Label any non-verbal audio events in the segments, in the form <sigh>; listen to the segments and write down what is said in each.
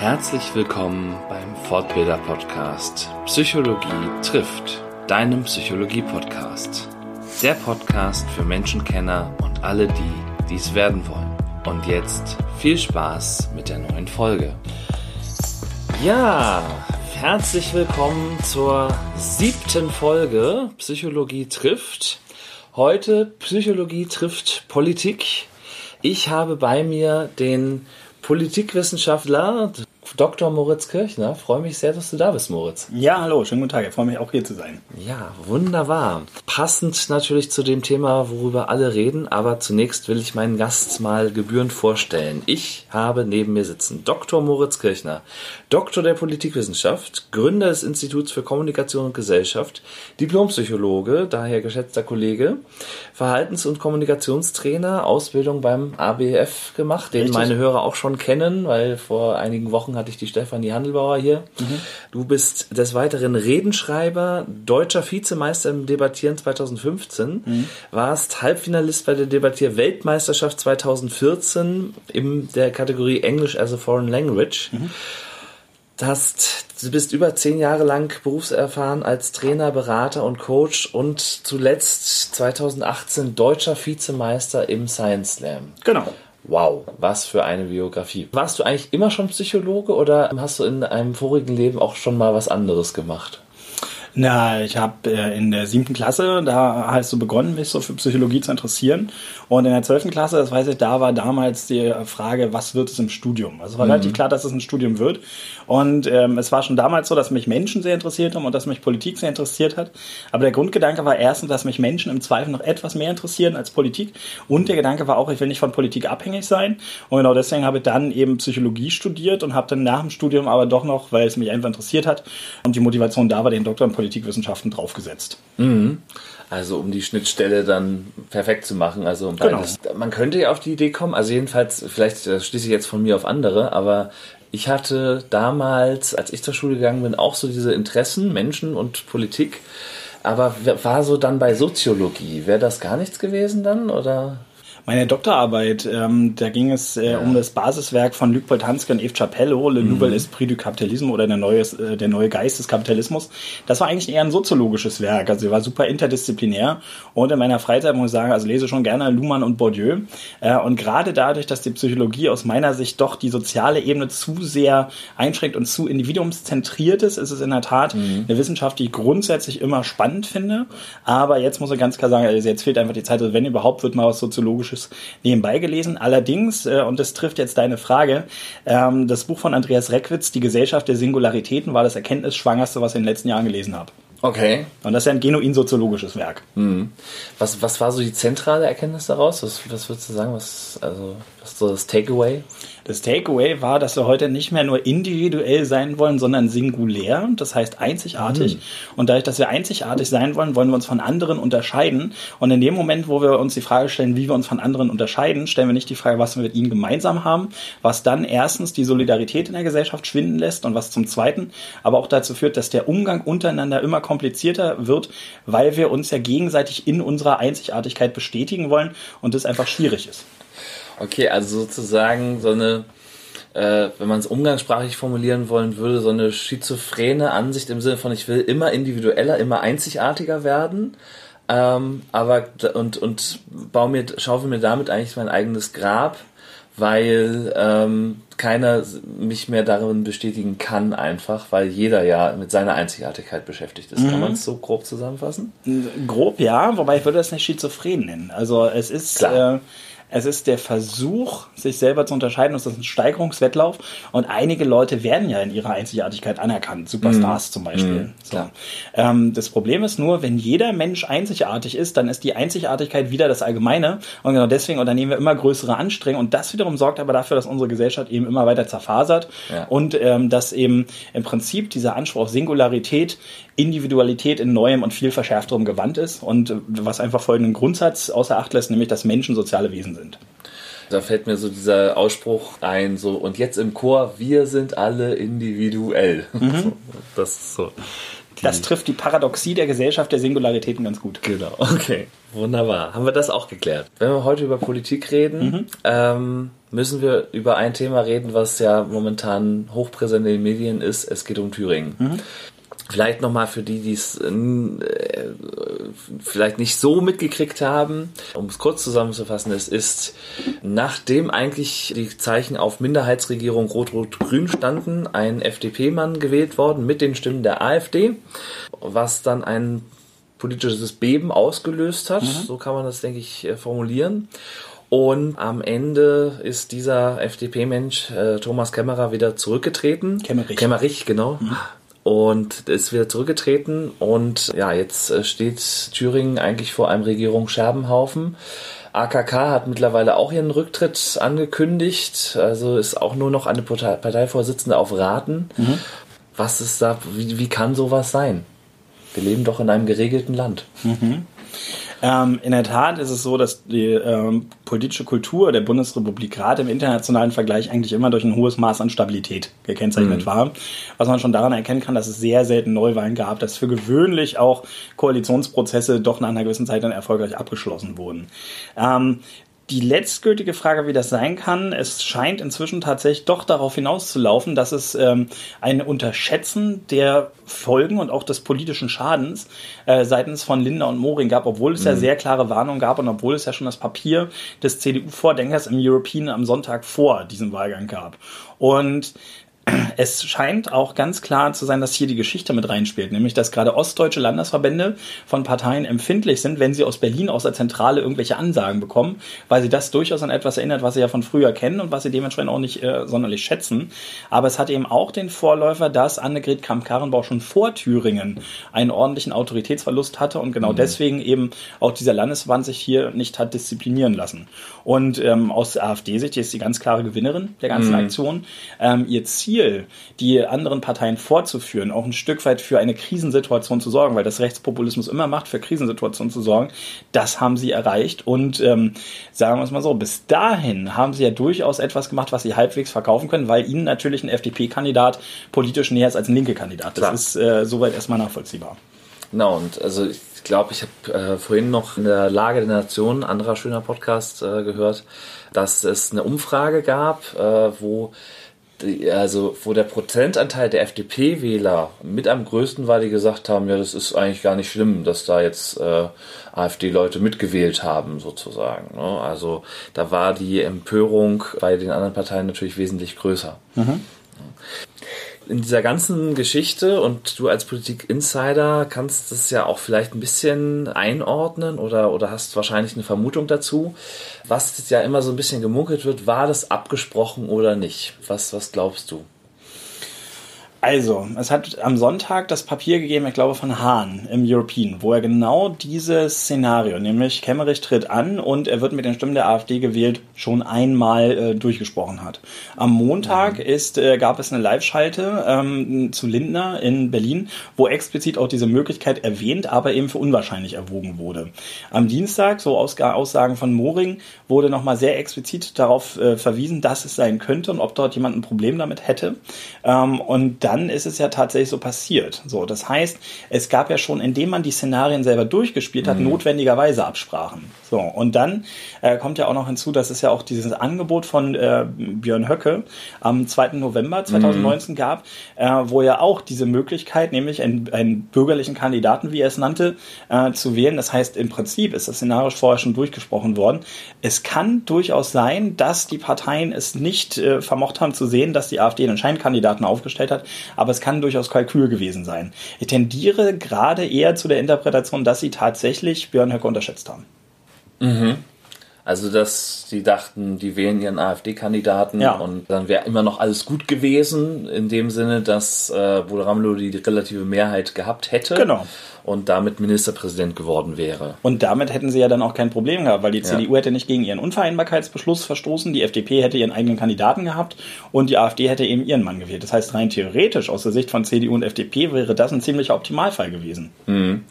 Herzlich willkommen beim Fortbilder Podcast Psychologie trifft, deinem Psychologie Podcast. Der Podcast für Menschenkenner und alle die, dies werden wollen. Und jetzt viel Spaß mit der neuen Folge. Ja, herzlich willkommen zur siebten Folge Psychologie trifft. Heute Psychologie trifft Politik. Ich habe bei mir den Politikwissenschaftler Dr. Moritz Kirchner. Freue mich sehr, dass du da bist, Moritz. Ja, hallo, schönen guten Tag. Ich freue mich auch hier zu sein. Ja, wunderbar. Passend natürlich zu dem Thema, worüber alle reden, aber zunächst will ich meinen Gast mal gebührend vorstellen. Ich habe neben mir sitzen Dr. Moritz Kirchner, Doktor der Politikwissenschaft, Gründer des Instituts für Kommunikation und Gesellschaft, Diplompsychologe, daher geschätzter Kollege, Verhaltens- und Kommunikationstrainer, Ausbildung beim ABF gemacht, den Richtig. meine Hörer auch schon kennen, weil vor einigen Wochen hatte ich die Stefanie Handelbauer hier. Mhm. Du bist des Weiteren Redenschreiber, deutscher Vizemeister im Debattieren 2015, mhm. warst Halbfinalist bei der Debattier-Weltmeisterschaft 2014 in der Kategorie English as a Foreign Language. Mhm. Hast, du bist über zehn Jahre lang berufserfahren als Trainer, Berater und Coach und zuletzt 2018 deutscher Vizemeister im Science Slam. Genau. Wow, was für eine Biografie. Warst du eigentlich immer schon Psychologe oder hast du in einem vorigen Leben auch schon mal was anderes gemacht? Na, ich habe äh, in der siebten Klasse, da hast du begonnen, mich so für Psychologie zu interessieren. Und in der zwölften Klasse, das weiß ich, da war damals die Frage, was wird es im Studium? Also war mhm. relativ klar, dass es ein Studium wird. Und ähm, es war schon damals so, dass mich Menschen sehr interessiert haben und dass mich Politik sehr interessiert hat. Aber der Grundgedanke war erstens, dass mich Menschen im Zweifel noch etwas mehr interessieren als Politik. Und der Gedanke war auch, ich will nicht von Politik abhängig sein. Und genau deswegen habe ich dann eben Psychologie studiert und habe dann nach dem Studium aber doch noch, weil es mich einfach interessiert hat und die Motivation da war, den Doktor in Politikwissenschaften draufgesetzt. Mhm. Also um die Schnittstelle dann perfekt zu machen. Also um genau. Man könnte ja auf die Idee kommen, also jedenfalls, vielleicht schließe ich jetzt von mir auf andere, aber ich hatte damals, als ich zur Schule gegangen bin, auch so diese Interessen, Menschen und Politik. Aber war so dann bei Soziologie, wäre das gar nichts gewesen dann oder? Meine Doktorarbeit, ähm, da ging es äh, ja. um das Basiswerk von Luc Boltanski und Eve Capello, Le mhm. Nouvel Esprit du Capitalisme oder der neue, äh, der neue Geist des Kapitalismus. Das war eigentlich eher ein soziologisches Werk, also war super interdisziplinär und in meiner Freizeit muss ich sagen, also lese schon gerne Luhmann und Bourdieu äh, und gerade dadurch, dass die Psychologie aus meiner Sicht doch die soziale Ebene zu sehr einschränkt und zu individuumszentriert ist, ist es in der Tat mhm. eine Wissenschaft, die ich grundsätzlich immer spannend finde, aber jetzt muss ich ganz klar sagen, also jetzt fehlt einfach die Zeit, also wenn überhaupt wird mal was Soziologisches Gutes nebenbei gelesen. Allerdings, äh, und das trifft jetzt deine Frage, ähm, das Buch von Andreas Reckwitz, Die Gesellschaft der Singularitäten, war das Erkenntnisschwangerste, was ich in den letzten Jahren gelesen habe. Okay. Und das ist ja ein genuin soziologisches Werk. Mhm. Was, was war so die zentrale Erkenntnis daraus? Was, was würdest du sagen? Was, also, was ist so das Takeaway? Das Takeaway war, dass wir heute nicht mehr nur individuell sein wollen, sondern singulär, das heißt einzigartig. Mhm. Und dadurch, dass wir einzigartig sein wollen, wollen wir uns von anderen unterscheiden. Und in dem Moment, wo wir uns die Frage stellen, wie wir uns von anderen unterscheiden, stellen wir nicht die Frage, was wir mit ihnen gemeinsam haben, was dann erstens die Solidarität in der Gesellschaft schwinden lässt und was zum Zweiten aber auch dazu führt, dass der Umgang untereinander immer komplizierter wird, weil wir uns ja gegenseitig in unserer Einzigartigkeit bestätigen wollen und das einfach schwierig ist. Okay, also sozusagen so eine, äh, wenn man es umgangssprachlich formulieren wollen würde, so eine schizophrene Ansicht im Sinne von, ich will immer individueller, immer einzigartiger werden. Ähm, aber und, und baue mir, schaufel mir damit eigentlich mein eigenes Grab, weil ähm, keiner mich mehr darin bestätigen kann, einfach, weil jeder ja mit seiner Einzigartigkeit beschäftigt ist. Mhm. Kann man es so grob zusammenfassen? Grob ja, wobei ich würde das nicht schizophren nennen. Also es ist Klar. Äh, es ist der Versuch, sich selber zu unterscheiden. Es ist ein Steigerungswettlauf. Und einige Leute werden ja in ihrer Einzigartigkeit anerkannt. Superstars mm. zum Beispiel. Mm, so. ähm, das Problem ist nur, wenn jeder Mensch einzigartig ist, dann ist die Einzigartigkeit wieder das Allgemeine. Und genau deswegen unternehmen wir immer größere Anstrengungen. Und das wiederum sorgt aber dafür, dass unsere Gesellschaft eben immer weiter zerfasert. Ja. Und ähm, dass eben im Prinzip dieser Anspruch auf Singularität Individualität in neuem und viel verschärfterem Gewand ist und was einfach folgenden Grundsatz außer Acht lässt, nämlich dass Menschen soziale Wesen sind. Da fällt mir so dieser Ausspruch ein, so, und jetzt im Chor, wir sind alle individuell. Mhm. <laughs> Das ist so Das trifft die Paradoxie der Gesellschaft der Singularitäten ganz gut. Genau, <laughs> okay. Wunderbar. Haben wir das auch geklärt. Wenn wir heute über Politik reden, mhm. ähm, müssen wir über ein Thema reden, was ja momentan hochpräsent in den Medien ist. Es geht um Thüringen. Mhm. Vielleicht nochmal für die, die es äh, vielleicht nicht so mitgekriegt haben, um es kurz zusammenzufassen, es ist, nachdem eigentlich die Zeichen auf Minderheitsregierung Rot-Rot-Grün standen, ein FDP-Mann gewählt worden mit den Stimmen der AfD, was dann ein politisches Beben ausgelöst hat, mhm. so kann man das, denke ich, äh, formulieren. Und am Ende ist dieser FDP-Mensch äh, Thomas Kämmerer wieder zurückgetreten. Kämmerich. Kämmerich, genau. Mhm und ist wieder zurückgetreten und ja, jetzt äh, steht Thüringen eigentlich vor einem Regierungsscherbenhaufen. AKK hat mittlerweile auch ihren Rücktritt angekündigt, also ist auch nur noch eine Parteivorsitzende auf Raten. Mhm. Was ist da, wie, wie kann sowas sein? Wir leben doch in einem geregelten Land. Mhm. Ähm, in der Tat ist es so, dass die ähm, politische Kultur der Bundesrepublik gerade im internationalen Vergleich eigentlich immer durch ein hohes Maß an Stabilität gekennzeichnet mhm. war. Was man schon daran erkennen kann, dass es sehr selten Neuwahlen gab, dass für gewöhnlich auch Koalitionsprozesse doch nach einer gewissen Zeit dann erfolgreich abgeschlossen wurden. Ähm, die letztgültige Frage, wie das sein kann, es scheint inzwischen tatsächlich doch darauf hinauszulaufen, dass es ähm, ein Unterschätzen der Folgen und auch des politischen Schadens äh, seitens von Lindner und Moring gab, obwohl es mhm. ja sehr klare Warnungen gab und obwohl es ja schon das Papier des CDU-Vordenkers im European am Sonntag vor diesem Wahlgang gab. Und es scheint auch ganz klar zu sein, dass hier die Geschichte mit reinspielt, nämlich dass gerade ostdeutsche Landesverbände von Parteien empfindlich sind, wenn sie aus Berlin aus der Zentrale irgendwelche Ansagen bekommen, weil sie das durchaus an etwas erinnert, was sie ja von früher kennen und was sie dementsprechend auch nicht äh, sonderlich schätzen. Aber es hat eben auch den Vorläufer, dass Annegret Kramp-Karrenbauer schon vor Thüringen einen ordentlichen Autoritätsverlust hatte und genau mhm. deswegen eben auch dieser Landesverband sich hier nicht hat disziplinieren lassen. Und ähm, aus AfD-Sicht ist sie ganz klare Gewinnerin der ganzen mhm. Aktion. Ähm, ihr Ziel, die anderen Parteien vorzuführen, auch ein Stück weit für eine Krisensituation zu sorgen, weil das Rechtspopulismus immer macht, für Krisensituationen zu sorgen, das haben sie erreicht. Und ähm, sagen wir es mal so, bis dahin haben sie ja durchaus etwas gemacht, was sie halbwegs verkaufen können, weil ihnen natürlich ein FDP-Kandidat politisch näher ist als ein linke Kandidat. Das Klar. ist äh, soweit erstmal nachvollziehbar. Genau, und also ich glaube, ich habe äh, vorhin noch in der Lage der Nation, anderer schöner Podcast, äh, gehört, dass es eine Umfrage gab, äh, wo also wo der Prozentanteil der FDP-Wähler mit am größten war, die gesagt haben, ja, das ist eigentlich gar nicht schlimm, dass da jetzt äh, AfD-Leute mitgewählt haben, sozusagen. Ne? Also da war die Empörung bei den anderen Parteien natürlich wesentlich größer. Mhm in dieser ganzen Geschichte und du als Politik-Insider kannst das ja auch vielleicht ein bisschen einordnen oder, oder hast wahrscheinlich eine Vermutung dazu. Was ja immer so ein bisschen gemunkelt wird, war das abgesprochen oder nicht? Was, was glaubst du? Also, es hat am Sonntag das Papier gegeben, ich glaube von Hahn im European, wo er genau dieses Szenario, nämlich Kemmerich tritt an und er wird mit den Stimmen der AfD gewählt, schon einmal äh, durchgesprochen hat. Am Montag mhm. ist, äh, gab es eine Live-Schalte ähm, zu Lindner in Berlin, wo explizit auch diese Möglichkeit erwähnt, aber eben für unwahrscheinlich erwogen wurde. Am Dienstag, so Aussagen von Moring, wurde nochmal sehr explizit darauf äh, verwiesen, dass es sein könnte und ob dort jemand ein Problem damit hätte. Ähm, und dann ist es ja tatsächlich so passiert. So, das heißt, es gab ja schon, indem man die Szenarien selber durchgespielt hat, mhm. notwendigerweise Absprachen. So, und dann äh, kommt ja auch noch hinzu, dass es ja auch dieses Angebot von äh, Björn Höcke am 2. November 2019 mhm. gab, äh, wo ja auch diese Möglichkeit, nämlich einen, einen bürgerlichen Kandidaten, wie er es nannte, äh, zu wählen. Das heißt, im Prinzip ist das Szenario vorher schon durchgesprochen worden. Es kann durchaus sein, dass die Parteien es nicht äh, vermocht haben zu sehen, dass die AfD einen Scheinkandidaten aufgestellt hat, aber es kann durchaus Kalkül gewesen sein. Ich tendiere gerade eher zu der Interpretation, dass sie tatsächlich Björn Höcke unterschätzt haben. Mhm. Also, dass sie dachten, die wählen ihren AfD-Kandidaten ja. und dann wäre immer noch alles gut gewesen, in dem Sinne, dass äh, Ramelow die relative Mehrheit gehabt hätte. Genau. Und damit Ministerpräsident geworden wäre. Und damit hätten sie ja dann auch kein Problem gehabt, weil die CDU ja. hätte nicht gegen ihren Unvereinbarkeitsbeschluss verstoßen, die FDP hätte ihren eigenen Kandidaten gehabt und die AfD hätte eben ihren Mann gewählt. Das heißt, rein theoretisch aus der Sicht von CDU und FDP wäre das ein ziemlicher Optimalfall gewesen. Mhm.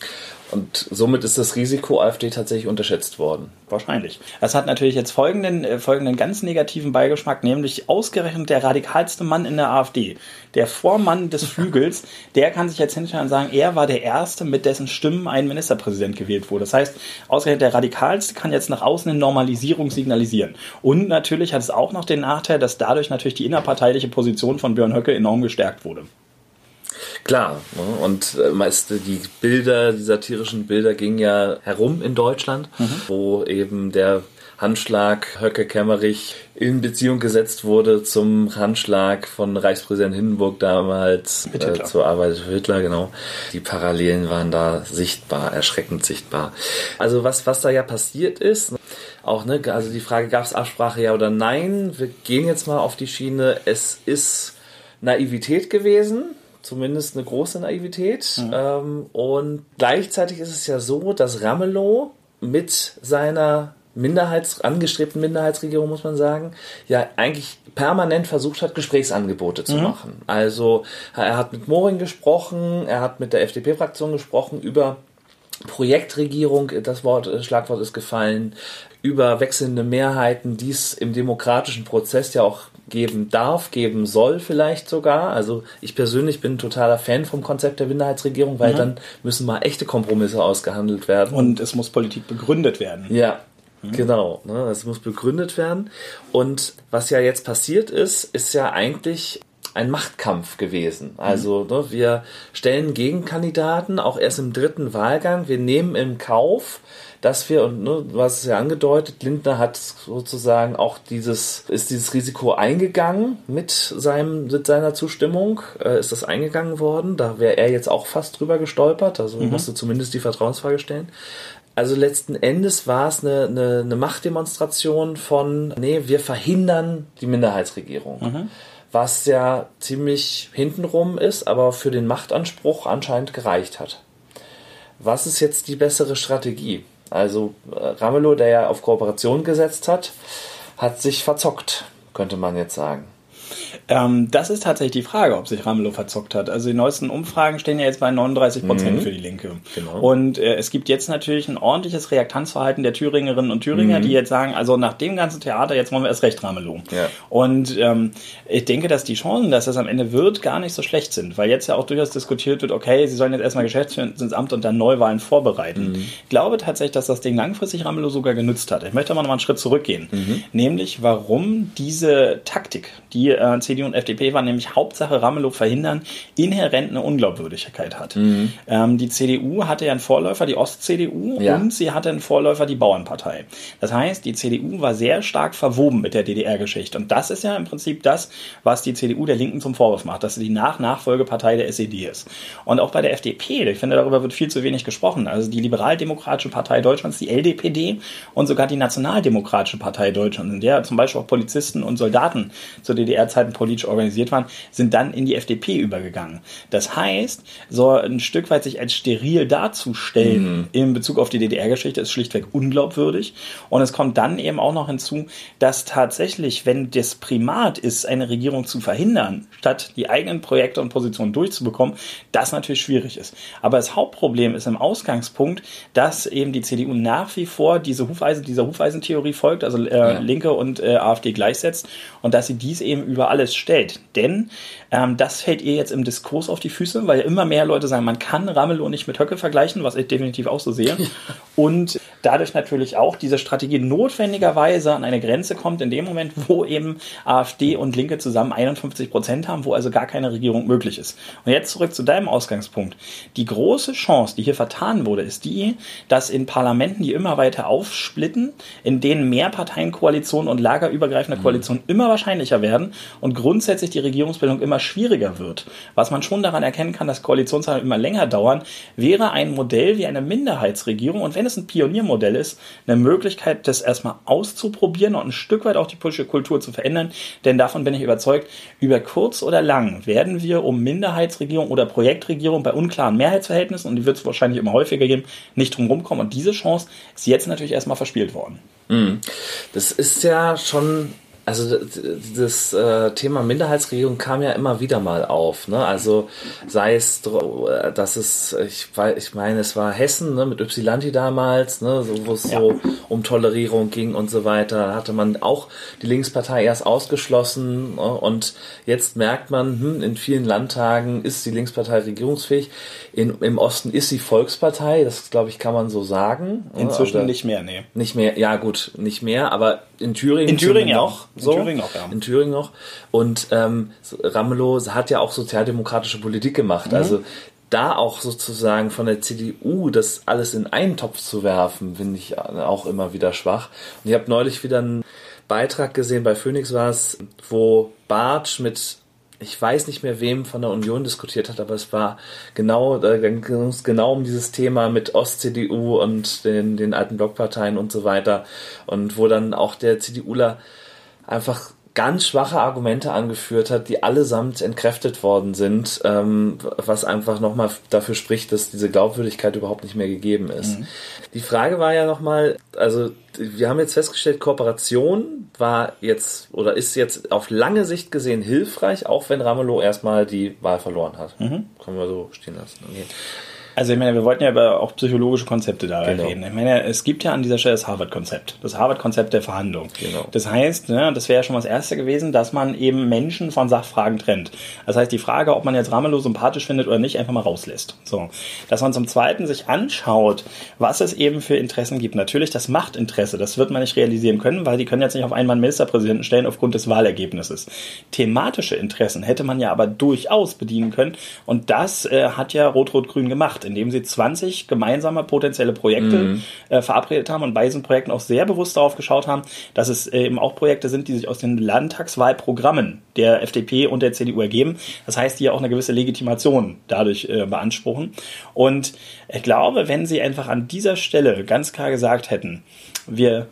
Und somit ist das Risiko AfD tatsächlich unterschätzt worden. Wahrscheinlich. Das hat natürlich jetzt folgenden, äh, folgenden ganz negativen Beigeschmack, nämlich ausgerechnet der radikalste Mann in der AfD, der Vormann des <laughs> Flügels, der kann sich jetzt hinstellen und sagen, er war der Erste, mit dessen Stimmen ein Ministerpräsident gewählt wurde. Das heißt, ausgerechnet der radikalste kann jetzt nach außen eine Normalisierung signalisieren. Und natürlich hat es auch noch den Nachteil, dass dadurch natürlich die innerparteiliche Position von Björn Höcke enorm gestärkt wurde. Klar, ne? und äh, meist die Bilder, die satirischen Bilder gingen ja herum in Deutschland, mhm. wo eben der Handschlag Höcke Kemmerich in Beziehung gesetzt wurde zum Handschlag von Reichspräsident Hindenburg damals äh, zur Arbeit für Hitler, genau. Die Parallelen waren da sichtbar, erschreckend sichtbar. Also was, was da ja passiert ist, auch, ne, also die Frage, gab es Absprache ja oder nein? Wir gehen jetzt mal auf die Schiene, es ist Naivität gewesen, zumindest eine große Naivität. Mhm. Ähm, und gleichzeitig ist es ja so, dass Ramelow mit seiner Minderheits angestrebten Minderheitsregierung, muss man sagen, ja eigentlich permanent versucht hat, Gesprächsangebote zu mhm. machen. Also er hat mit Moring gesprochen, er hat mit der FDP-Fraktion gesprochen über Projektregierung, das Wort, das Schlagwort ist gefallen, über wechselnde Mehrheiten, die es im demokratischen Prozess ja auch geben darf, geben soll vielleicht sogar. Also ich persönlich bin totaler Fan vom Konzept der Minderheitsregierung, weil mhm. dann müssen mal echte Kompromisse ausgehandelt werden. Und es muss Politik begründet werden. Ja, mhm. Genau, ne, es muss begründet werden. Und was ja jetzt passiert ist, ist ja eigentlich ein Machtkampf gewesen. Also mhm. ne, wir stellen Gegenkandidaten, auch erst im dritten Wahlgang. Wir nehmen in Kauf, dass wir, und ne, du hast es ja angedeutet, Lindner hat sozusagen auch dieses, ist dieses Risiko eingegangen mit seinem, mit seiner Zustimmung, äh, ist das eingegangen worden. Da wäre er jetzt auch fast drüber gestolpert, also mhm. musste zumindest die Vertrauensfrage stellen. Also letzten Endes war es eine, eine, eine Machtdemonstration von, nee, wir verhindern die Minderheitsregierung. Mhm was ja ziemlich hintenrum ist, aber für den Machtanspruch anscheinend gereicht hat. Was ist jetzt die bessere Strategie? Also äh, Ramelow, der ja auf Kooperation gesetzt hat, hat sich verzockt, könnte man jetzt sagen. Ähm, das ist tatsächlich die Frage, ob sich Ramelow verzockt hat. Also die neuesten Umfragen stehen ja jetzt bei 39 Prozent mhm. für die Linke. Genau. Und äh, es gibt jetzt natürlich ein ordentliches Reaktanzverhalten der Thüringerinnen und Thüringer, mhm. die jetzt sagen, also nach dem ganzen Theater, jetzt wollen wir erst recht Ramelow. Ja. Und ähm, ich denke, dass die Chancen, dass das am Ende wird, gar nicht so schlecht sind, weil jetzt ja auch durchaus diskutiert wird, okay, sie sollen jetzt erstmal Geschäftsführer ins Amt und dann Neuwahlen vorbereiten. Mhm. Ich glaube tatsächlich, dass das Ding langfristig Ramelow sogar genutzt hat. Ich möchte aber noch mal einen Schritt zurückgehen. Mhm. Nämlich, warum diese Taktik, die äh, CDU und FDP war nämlich Hauptsache Ramelow verhindern, inhärent eine Unglaubwürdigkeit hat. Mhm. Ähm, die CDU hatte ja einen Vorläufer, die Ost-CDU, ja. und sie hatte einen Vorläufer, die Bauernpartei. Das heißt, die CDU war sehr stark verwoben mit der DDR-Geschichte. Und das ist ja im Prinzip das, was die CDU der Linken zum Vorwurf macht, dass sie die Nach-Nachfolgepartei der SED ist. Und auch bei der FDP, ich finde, darüber wird viel zu wenig gesprochen. Also die Liberaldemokratische Partei Deutschlands, die LDPD und sogar die Nationaldemokratische Partei Deutschlands, in der zum Beispiel auch Polizisten und Soldaten zu DDR-Zeiten politisch organisiert waren, sind dann in die FDP übergegangen. Das heißt, so ein Stück weit sich als steril darzustellen mhm. in Bezug auf die DDR-Geschichte ist schlichtweg unglaubwürdig. Und es kommt dann eben auch noch hinzu, dass tatsächlich, wenn das Primat ist, eine Regierung zu verhindern, statt die eigenen Projekte und Positionen durchzubekommen, das natürlich schwierig ist. Aber das Hauptproblem ist im Ausgangspunkt, dass eben die CDU nach wie vor diese Hufeisen, dieser Hufeisentheorie folgt, also äh, ja. Linke und äh, AfD gleichsetzt und dass sie dies eben über alles stellt. Denn ähm, das fällt ihr jetzt im Diskurs auf die Füße, weil immer mehr Leute sagen, man kann Ramelow nicht mit Höcke vergleichen, was ich definitiv auch so sehe. Und dadurch natürlich auch diese Strategie notwendigerweise an eine Grenze kommt, in dem Moment, wo eben AfD und Linke zusammen 51 Prozent haben, wo also gar keine Regierung möglich ist. Und jetzt zurück zu deinem Ausgangspunkt. Die große Chance, die hier vertan wurde, ist die, dass in Parlamenten, die immer weiter aufsplitten, in denen Mehrparteienkoalitionen und lagerübergreifende mhm. Koalitionen immer wahrscheinlicher werden und grundsätzlich die Regierungsbildung immer schwieriger wird. Was man schon daran erkennen kann, dass Koalitionsverhandlungen immer länger dauern, wäre ein Modell wie eine Minderheitsregierung und wenn es ein Pioniermodell ist, eine Möglichkeit, das erstmal auszuprobieren und ein Stück weit auch die politische Kultur zu verändern. Denn davon bin ich überzeugt, über kurz oder lang werden wir um Minderheitsregierung oder Projektregierung bei unklaren Mehrheitsverhältnissen, und die wird es wahrscheinlich immer häufiger geben, nicht drum rumkommen. Und diese Chance ist jetzt natürlich erstmal verspielt worden. Mhm. Das ist ja schon also das äh, Thema Minderheitsregierung kam ja immer wieder mal auf. Ne? Also sei es, dass es, ich, ich meine, es war Hessen ne, mit Ypsilanti damals, ne, so, wo es ja. so um Tolerierung ging und so weiter. Da hatte man auch die Linkspartei erst ausgeschlossen ne? und jetzt merkt man, hm, in vielen Landtagen ist die Linkspartei regierungsfähig. In, Im Osten ist sie Volkspartei, das glaube ich, kann man so sagen. Ne? Inzwischen also, nicht mehr, nee. Nicht mehr, ja gut, nicht mehr, aber in Thüringen. In Thüringen auch. So. In Thüringen noch, ja. In Thüringen noch. Und ähm, Ramelow hat ja auch sozialdemokratische Politik gemacht. Mhm. Also da auch sozusagen von der CDU das alles in einen Topf zu werfen, finde ich auch immer wieder schwach. Und ich habe neulich wieder einen Beitrag gesehen, bei Phoenix war es, wo Bartsch mit ich weiß nicht mehr, wem von der Union diskutiert hat, aber es war genau, genau um dieses Thema mit Ost-CDU und den, den alten Blockparteien und so weiter. Und wo dann auch der CDUler einfach ganz schwache Argumente angeführt hat, die allesamt entkräftet worden sind, ähm, was einfach nochmal dafür spricht, dass diese Glaubwürdigkeit überhaupt nicht mehr gegeben ist. Mhm. Die Frage war ja nochmal, also wir haben jetzt festgestellt, Kooperation war jetzt oder ist jetzt auf lange Sicht gesehen hilfreich, auch wenn Ramelow erstmal die Wahl verloren hat. Mhm. Können wir so stehen lassen. Okay. Also ich meine, wir wollten ja über auch psychologische Konzepte da genau. reden. Ich meine, es gibt ja an dieser Stelle das Harvard-Konzept, das Harvard-Konzept der Verhandlung. Genau. Das heißt, ne, das wäre ja schon mal das Erste gewesen, dass man eben Menschen von Sachfragen trennt. Das heißt, die Frage, ob man jetzt Ramelow sympathisch findet oder nicht, einfach mal rauslässt. So, dass man zum Zweiten sich anschaut, was es eben für Interessen gibt. Natürlich das Machtinteresse, das wird man nicht realisieren können, weil die können jetzt nicht auf einmal einen Ministerpräsidenten stellen aufgrund des Wahlergebnisses. Thematische Interessen hätte man ja aber durchaus bedienen können und das äh, hat ja Rot-Rot-Grün gemacht indem sie 20 gemeinsame potenzielle Projekte mhm. äh, verabredet haben und bei diesen Projekten auch sehr bewusst darauf geschaut haben, dass es äh, eben auch Projekte sind, die sich aus den Landtagswahlprogrammen der FDP und der CDU ergeben. Das heißt, die auch eine gewisse Legitimation dadurch äh, beanspruchen. Und ich glaube, wenn sie einfach an dieser Stelle ganz klar gesagt hätten, wir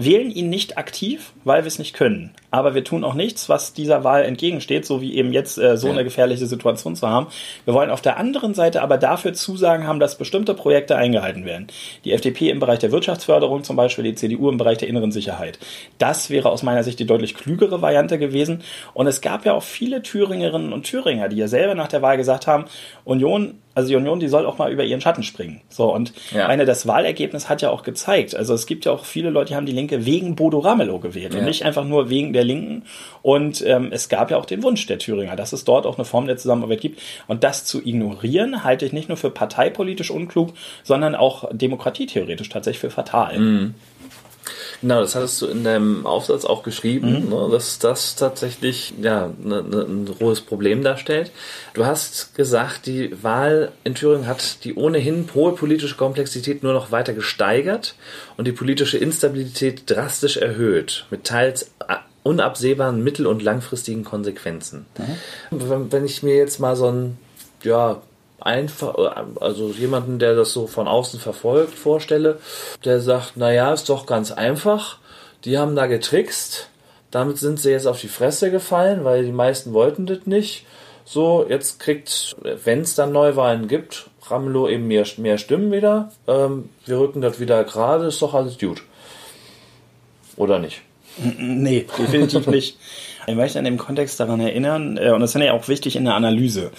wählen ihn nicht aktiv, weil wir es nicht können. Aber wir tun auch nichts, was dieser Wahl entgegensteht, so wie eben jetzt äh, so ja. eine gefährliche Situation zu haben. Wir wollen auf der anderen Seite aber dafür Zusagen haben, dass bestimmte Projekte eingehalten werden. Die FDP im Bereich der Wirtschaftsförderung zum Beispiel, die CDU im Bereich der inneren Sicherheit. Das wäre aus meiner Sicht die deutlich klügere Variante gewesen. Und es gab ja auch viele Thüringerinnen und Thüringer, die ja selber nach der Wahl gesagt haben, Union also die Union, die soll auch mal über ihren Schatten springen. So, und ja. meine, das Wahlergebnis hat ja auch gezeigt. Also es gibt ja auch viele Leute, die haben die Linke wegen Bodo Ramelow gewählt ja. und nicht einfach nur wegen der Linken. Und ähm, es gab ja auch den Wunsch der Thüringer, dass es dort auch eine Form der Zusammenarbeit gibt. Und das zu ignorieren, halte ich nicht nur für parteipolitisch unklug, sondern auch demokratietheoretisch tatsächlich für fatal. Mhm. Genau, das hattest du in deinem Aufsatz auch geschrieben, mhm. ne, dass das tatsächlich ja, ne, ne, ein hohes Problem darstellt. Du hast gesagt, die Wahl in Thüringen hat die ohnehin hohe politische Komplexität nur noch weiter gesteigert und die politische Instabilität drastisch erhöht, mit teils unabsehbaren mittel- und langfristigen Konsequenzen. Mhm. Wenn ich mir jetzt mal so ein ja, einfach, also jemanden, der das so von außen verfolgt, vorstelle, der sagt, naja, ist doch ganz einfach, die haben da getrickst, damit sind sie jetzt auf die Fresse gefallen, weil die meisten wollten das nicht. So, jetzt kriegt, wenn es dann Neuwahlen gibt, Ramelow eben mehr, mehr Stimmen wieder. Ähm, wir rücken das wieder gerade, ist doch alles gut. Oder nicht? Nee, definitiv nicht. Ich möchte in dem Kontext daran erinnern, äh, und das ist ja auch wichtig in der Analyse,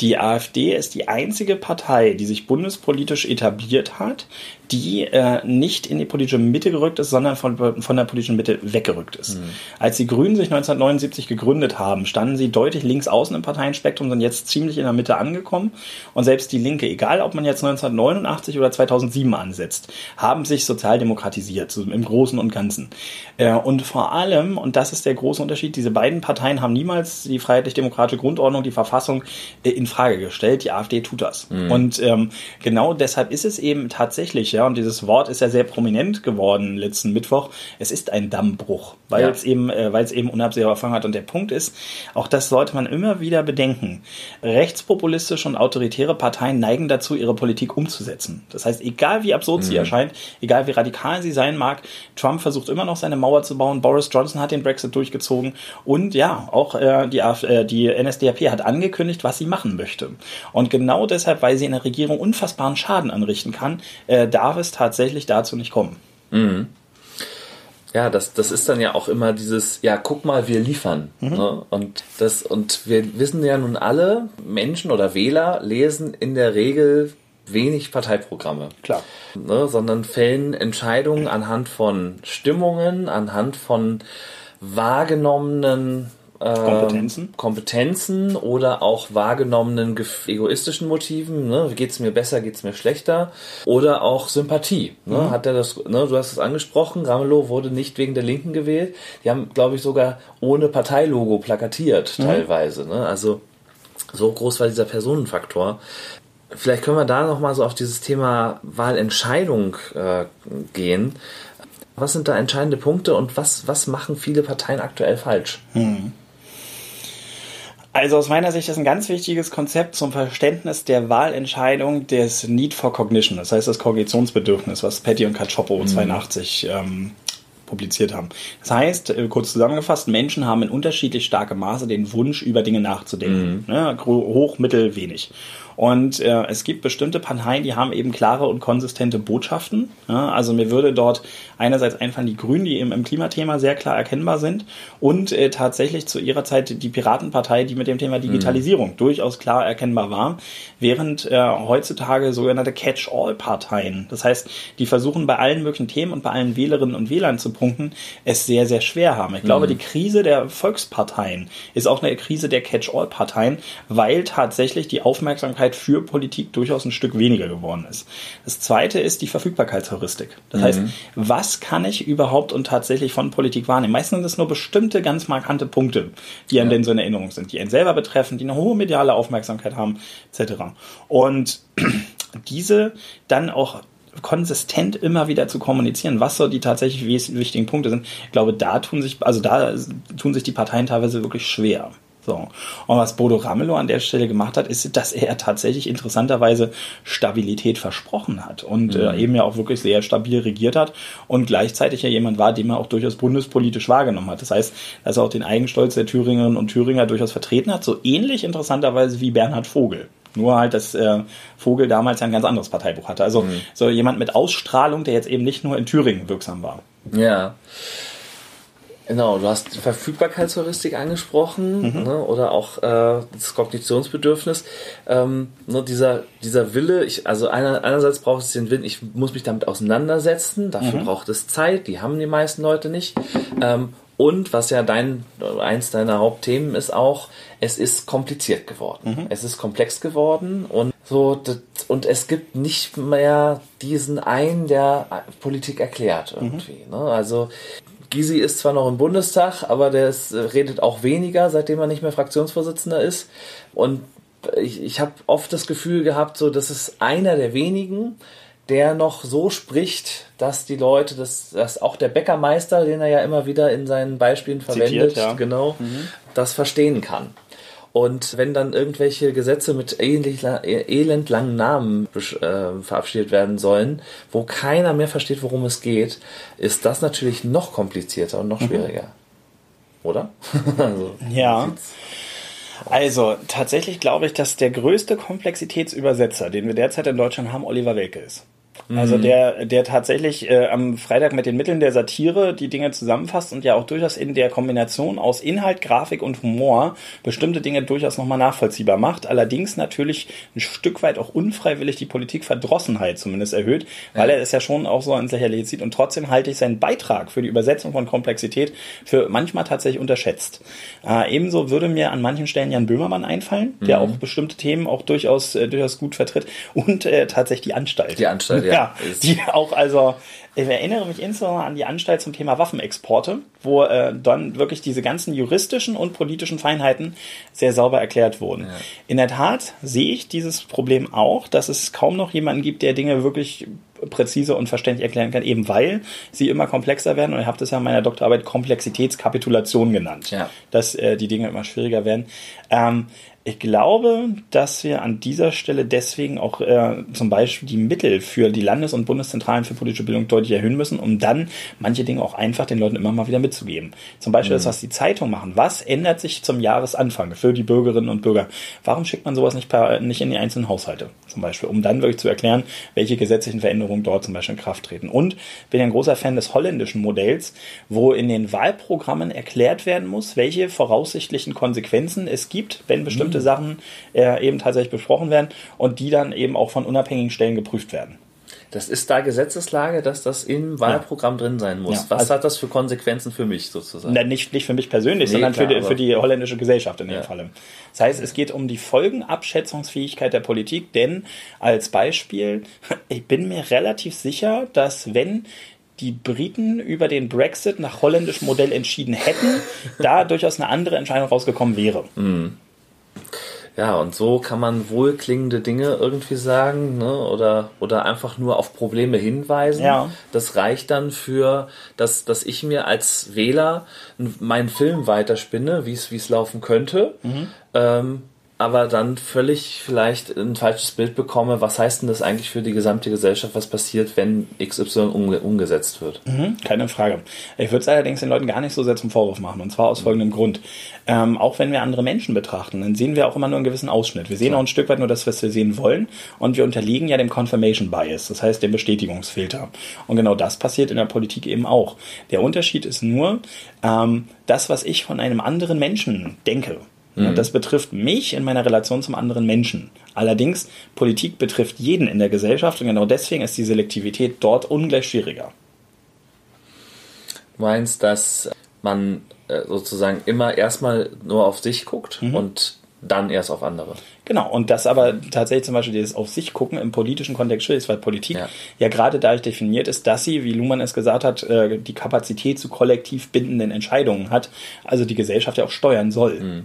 die AfD ist die einzige Partei, die sich bundespolitisch etabliert hat, die äh, nicht in die politische Mitte gerückt ist, sondern von, von der politischen Mitte weggerückt ist. Mhm. Als die Grünen sich 1979 gegründet haben, standen sie deutlich links außen im Parteienspektrum, sind jetzt ziemlich in der Mitte angekommen. Und selbst die Linke, egal ob man jetzt 1989 oder 2007 ansetzt, haben sich sozialdemokratisiert, so im Großen und Ganzen. Äh, und vor allem, und das ist der große Unterschied, diese beiden Parteien haben niemals die freiheitlich-demokratische Grundordnung, die Verfassung äh, in Frage gestellt. Die AfD tut das. Mhm. Und ähm, genau deshalb ist es eben tatsächlich, ja, und dieses Wort ist ja sehr prominent geworden letzten Mittwoch. Es ist ein Dammbruch, weil ja. es eben, äh, weil es eben unabsehbar Erfahrung hat. Und der Punkt ist, auch das sollte man immer wieder bedenken. Rechtspopulistische und autoritäre Parteien neigen dazu, ihre Politik umzusetzen. Das heißt, egal wie absurd mhm. sie erscheint, egal wie radikal sie sein mag, Trump versucht immer noch seine Mauer zu bauen. Boris Johnson hat den Brexit durchgezogen und ja, auch äh, die, äh, die NSDAP hat angekündigt, was sie machen möchte. Und genau deshalb, weil sie in der Regierung unfassbaren Schaden anrichten kann, äh, darf es tatsächlich dazu nicht kommen. Mhm. ja, das, das ist dann ja auch immer dieses, ja, guck mal, wir liefern. Mhm. Ne? Und, das, und wir wissen ja nun alle, Menschen oder Wähler lesen in der Regel wenig Parteiprogramme. Klar. Ne, sondern fällen Entscheidungen anhand von Stimmungen, anhand von wahrgenommenen ähm, Kompetenzen. Kompetenzen oder auch wahrgenommenen egoistischen Motiven. Ne? Geht es mir besser, geht es mir schlechter? Oder auch Sympathie. Ne? Mhm. Hat er das, ne? Du hast es angesprochen, Ramelow wurde nicht wegen der Linken gewählt. Die haben, glaube ich, sogar ohne Parteilogo plakatiert, mhm. teilweise. Ne? Also so groß war dieser Personenfaktor. Vielleicht können wir da nochmal so auf dieses Thema Wahlentscheidung äh, gehen. Was sind da entscheidende Punkte und was, was machen viele Parteien aktuell falsch? Hm. Also aus meiner Sicht ist ein ganz wichtiges Konzept zum Verständnis der Wahlentscheidung des Need for Cognition, das heißt das Kognitionsbedürfnis, was Petty und Cacioppo mhm. 82 ähm, publiziert haben. Das heißt, äh, kurz zusammengefasst, Menschen haben in unterschiedlich starkem Maße den Wunsch, über Dinge nachzudenken. Mhm. Ne? Hoch, mittel, wenig. Und äh, es gibt bestimmte Parteien, die haben eben klare und konsistente Botschaften. Ja, also mir würde dort einerseits einfallen die Grünen, die eben im Klimathema sehr klar erkennbar sind und äh, tatsächlich zu ihrer Zeit die Piratenpartei, die mit dem Thema Digitalisierung mhm. durchaus klar erkennbar war, während äh, heutzutage sogenannte Catch-all-Parteien, das heißt, die versuchen bei allen möglichen Themen und bei allen Wählerinnen und Wählern zu punkten, es sehr, sehr schwer haben. Ich mhm. glaube, die Krise der Volksparteien ist auch eine Krise der Catch-all-Parteien, weil tatsächlich die Aufmerksamkeit Aufmerksamkeit für Politik durchaus ein Stück weniger geworden ist. Das zweite ist die Verfügbarkeitsheuristik. Das mhm. heißt, was kann ich überhaupt und tatsächlich von Politik wahrnehmen? Meistens sind es nur bestimmte ganz markante Punkte, die an ja. denn so in Erinnerung sind, die einen selber betreffen, die eine hohe mediale Aufmerksamkeit haben, etc. Und <clears throat> diese dann auch konsistent immer wieder zu kommunizieren, was so die tatsächlich wichtigen Punkte sind. Ich glaube, da tun sich, also da tun sich die Parteien teilweise wirklich schwer. So. Und was Bodo Ramelow an der Stelle gemacht hat, ist, dass er tatsächlich interessanterweise Stabilität versprochen hat und äh, mhm. äh, eben ja auch wirklich sehr stabil regiert hat und gleichzeitig ja jemand war, den man auch durchaus bundespolitisch wahrgenommen hat. Das heißt, dass er auch den Eigenstolz der Thüringerinnen und Thüringer durchaus vertreten hat, so ähnlich interessanterweise wie Bernhard Vogel. Nur halt, dass äh, Vogel damals ein ganz anderes Parteibuch hatte. Also mhm. so jemand mit Ausstrahlung, der jetzt eben nicht nur in Thüringen wirksam war. Ja. Genau, du hast Verfügbarkeitsheuristik angesprochen mhm. ne, oder auch äh, das Kognitionsbedürfnis. Ähm, ne, dieser, dieser Wille, ich, also einer, einerseits braucht es den Willen, ich muss mich damit auseinandersetzen, dafür mhm. braucht es Zeit, die haben die meisten Leute nicht. Ähm, und was ja dein, eins deiner Hauptthemen ist auch, es ist kompliziert geworden. Mhm. Es ist komplex geworden und so, und es gibt nicht mehr diesen einen, der Politik erklärt irgendwie. Mhm. Ne? Also Gysi ist zwar noch im Bundestag, aber der ist, äh, redet auch weniger, seitdem er nicht mehr Fraktionsvorsitzender ist. Und ich, ich habe oft das Gefühl gehabt, so, das ist einer der wenigen, der noch so spricht, dass die Leute, dass, dass auch der Bäckermeister, den er ja immer wieder in seinen Beispielen verwendet, Zitiert, ja. genau, mhm. das verstehen kann. Und wenn dann irgendwelche Gesetze mit elendlangen Namen äh, verabschiedet werden sollen, wo keiner mehr versteht, worum es geht, ist das natürlich noch komplizierter und noch mhm. schwieriger. Mhm. Oder? <laughs> also, ja. Also, tatsächlich glaube ich, dass der größte Komplexitätsübersetzer, den wir derzeit in Deutschland haben, Oliver Welke ist. Also mhm. der, der tatsächlich äh, am Freitag mit den Mitteln der Satire die Dinge zusammenfasst und ja auch durchaus in der Kombination aus Inhalt, Grafik und Humor bestimmte Dinge durchaus nochmal nachvollziehbar macht. Allerdings natürlich ein Stück weit auch unfreiwillig die Politikverdrossenheit zumindest erhöht, weil ja. er es ja schon auch so ins Lächerliche zieht. Und trotzdem halte ich seinen Beitrag für die Übersetzung von Komplexität für manchmal tatsächlich unterschätzt. Äh, ebenso würde mir an manchen Stellen Jan Böhmermann einfallen, der mhm. auch bestimmte Themen auch durchaus, äh, durchaus gut vertritt und äh, tatsächlich die Anstalt. Die Anstalt, ja. Ja, die auch also, ich erinnere mich insbesondere an die Anstalt zum Thema Waffenexporte, wo äh, dann wirklich diese ganzen juristischen und politischen Feinheiten sehr sauber erklärt wurden. Ja. In der Tat sehe ich dieses Problem auch, dass es kaum noch jemanden gibt, der Dinge wirklich präzise und verständlich erklären kann, eben weil sie immer komplexer werden. Und ihr habt es ja in meiner Doktorarbeit Komplexitätskapitulation genannt, ja. dass äh, die Dinge immer schwieriger werden. Ähm, Ich glaube, dass wir an dieser Stelle deswegen auch äh, zum Beispiel die Mittel für die Landes- und Bundeszentralen für politische Bildung deutlich erhöhen müssen, um dann manche Dinge auch einfach den Leuten immer mal wieder mitzugeben. Zum Beispiel mhm. das, was die Zeitung machen. Was ändert sich zum Jahresanfang für die Bürgerinnen und Bürger? Warum schickt man sowas nicht, per, nicht in die einzelnen Haushalte? Zum Beispiel, um dann wirklich zu erklären, welche gesetzlichen Veränderungen dort zum Beispiel in Kraft treten. Und bin ein großer Fan des holländischen Modells, wo in den Wahlprogrammen erklärt werden muss, welche voraussichtlichen Konsequenzen es gibt, wenn bestimmte bestimmte Sachen äh, eben tatsächlich besprochen werden und die dann eben auch von unabhängigen Stellen geprüft werden. Das ist da Gesetzeslage, dass das im Wahlprogramm ja. drin sein muss. Ja. Was also, hat das für Konsequenzen für mich sozusagen? Na, nicht, nicht für mich persönlich, nee, sondern klar, für, die, für die holländische Gesellschaft in dem ja. Falle. Das heißt, es geht um die Folgenabschätzungsfähigkeit der Politik, denn als Beispiel, <laughs> ich bin mir relativ sicher, dass wenn die Briten über den Brexit nach holländischem Modell entschieden hätten, <laughs> da durchaus eine andere Entscheidung rausgekommen wäre. Mhm. Ja, und so kann man wohlklingende Dinge irgendwie sagen, ne? Oder, oder einfach nur auf Probleme hinweisen. Ja. Das reicht dann für, dass, dass ich mir als Wähler meinen Film weiterspinne, wie es, wie es laufen könnte. Mhm. Ähm, aber dann völlig vielleicht ein falsches Bild bekomme, was heißt denn das eigentlich für die gesamte Gesellschaft, was passiert, wenn XY umge umgesetzt wird? Mhm, keine Frage. Ich würde es allerdings den Leuten gar nicht so sehr zum Vorwurf machen, und zwar aus folgendem Grund. Ähm, auch wenn wir andere Menschen betrachten, dann sehen wir auch immer nur einen gewissen Ausschnitt. Wir sehen ja. auch ein Stück weit nur das, was wir sehen wollen, und wir unterliegen ja dem Confirmation Bias, das heißt dem Bestätigungsfilter. Und genau das passiert in der Politik eben auch. Der Unterschied ist nur, ähm, das, was ich von einem anderen Menschen denke, Mhm. Das betrifft mich in meiner Relation zum anderen Menschen. Allerdings, Politik betrifft jeden in der Gesellschaft und genau deswegen ist die Selektivität dort ungleich schwieriger. Du meinst, dass man äh, sozusagen immer erstmal nur auf sich guckt mhm. und dann erst auf andere. Genau, und das aber tatsächlich zum Beispiel dieses auf sich gucken im politischen Kontext schwierig ist, weil Politik ja. ja, gerade dadurch definiert ist, dass sie, wie Luhmann es gesagt hat, äh, die Kapazität zu kollektiv bindenden Entscheidungen hat, also die Gesellschaft ja auch steuern soll. Mhm.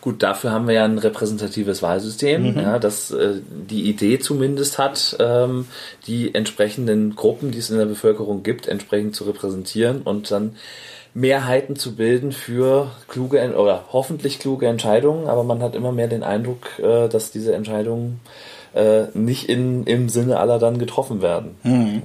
Gut, dafür haben wir ja ein repräsentatives Wahlsystem, mhm. ja, das äh, die Idee zumindest hat, ähm, die entsprechenden Gruppen, die es in der Bevölkerung gibt, entsprechend zu repräsentieren und dann Mehrheiten zu bilden für kluge oder hoffentlich kluge Entscheidungen, aber man hat immer mehr den Eindruck, äh, dass diese Entscheidungen äh, nicht in, im Sinne aller dann getroffen werden. Mhm.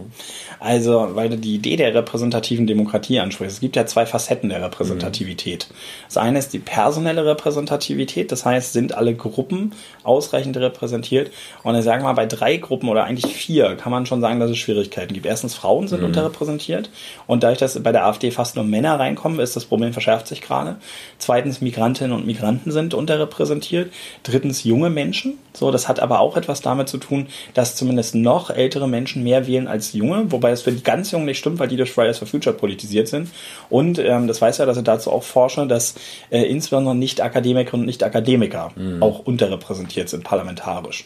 Also, weil du die Idee der repräsentativen Demokratie ansprichst. Es gibt ja zwei Facetten der Repräsentativität. Mhm. Das eine ist die personelle Repräsentativität, das heißt, sind alle Gruppen ausreichend repräsentiert. Und ich sage mal, bei drei Gruppen oder eigentlich vier kann man schon sagen, dass es Schwierigkeiten gibt. Erstens, Frauen sind mhm. unterrepräsentiert. Und dadurch, dass bei der AfD fast nur Männer reinkommen, ist das Problem verschärft sich gerade. Zweitens, Migrantinnen und Migranten sind unterrepräsentiert. Drittens, junge Menschen. So, das hat aber auch etwas damit zu tun, dass zumindest noch ältere Menschen mehr wählen als junge, wobei es für die ganz Jungen nicht stimmt, weil die durch Fridays for Future politisiert sind. Und ähm, das weiß ja, dass ich dazu auch forsche, dass äh, insbesondere Nicht-Akademikerinnen und Nicht-Akademiker mhm. auch unterrepräsentiert sind parlamentarisch.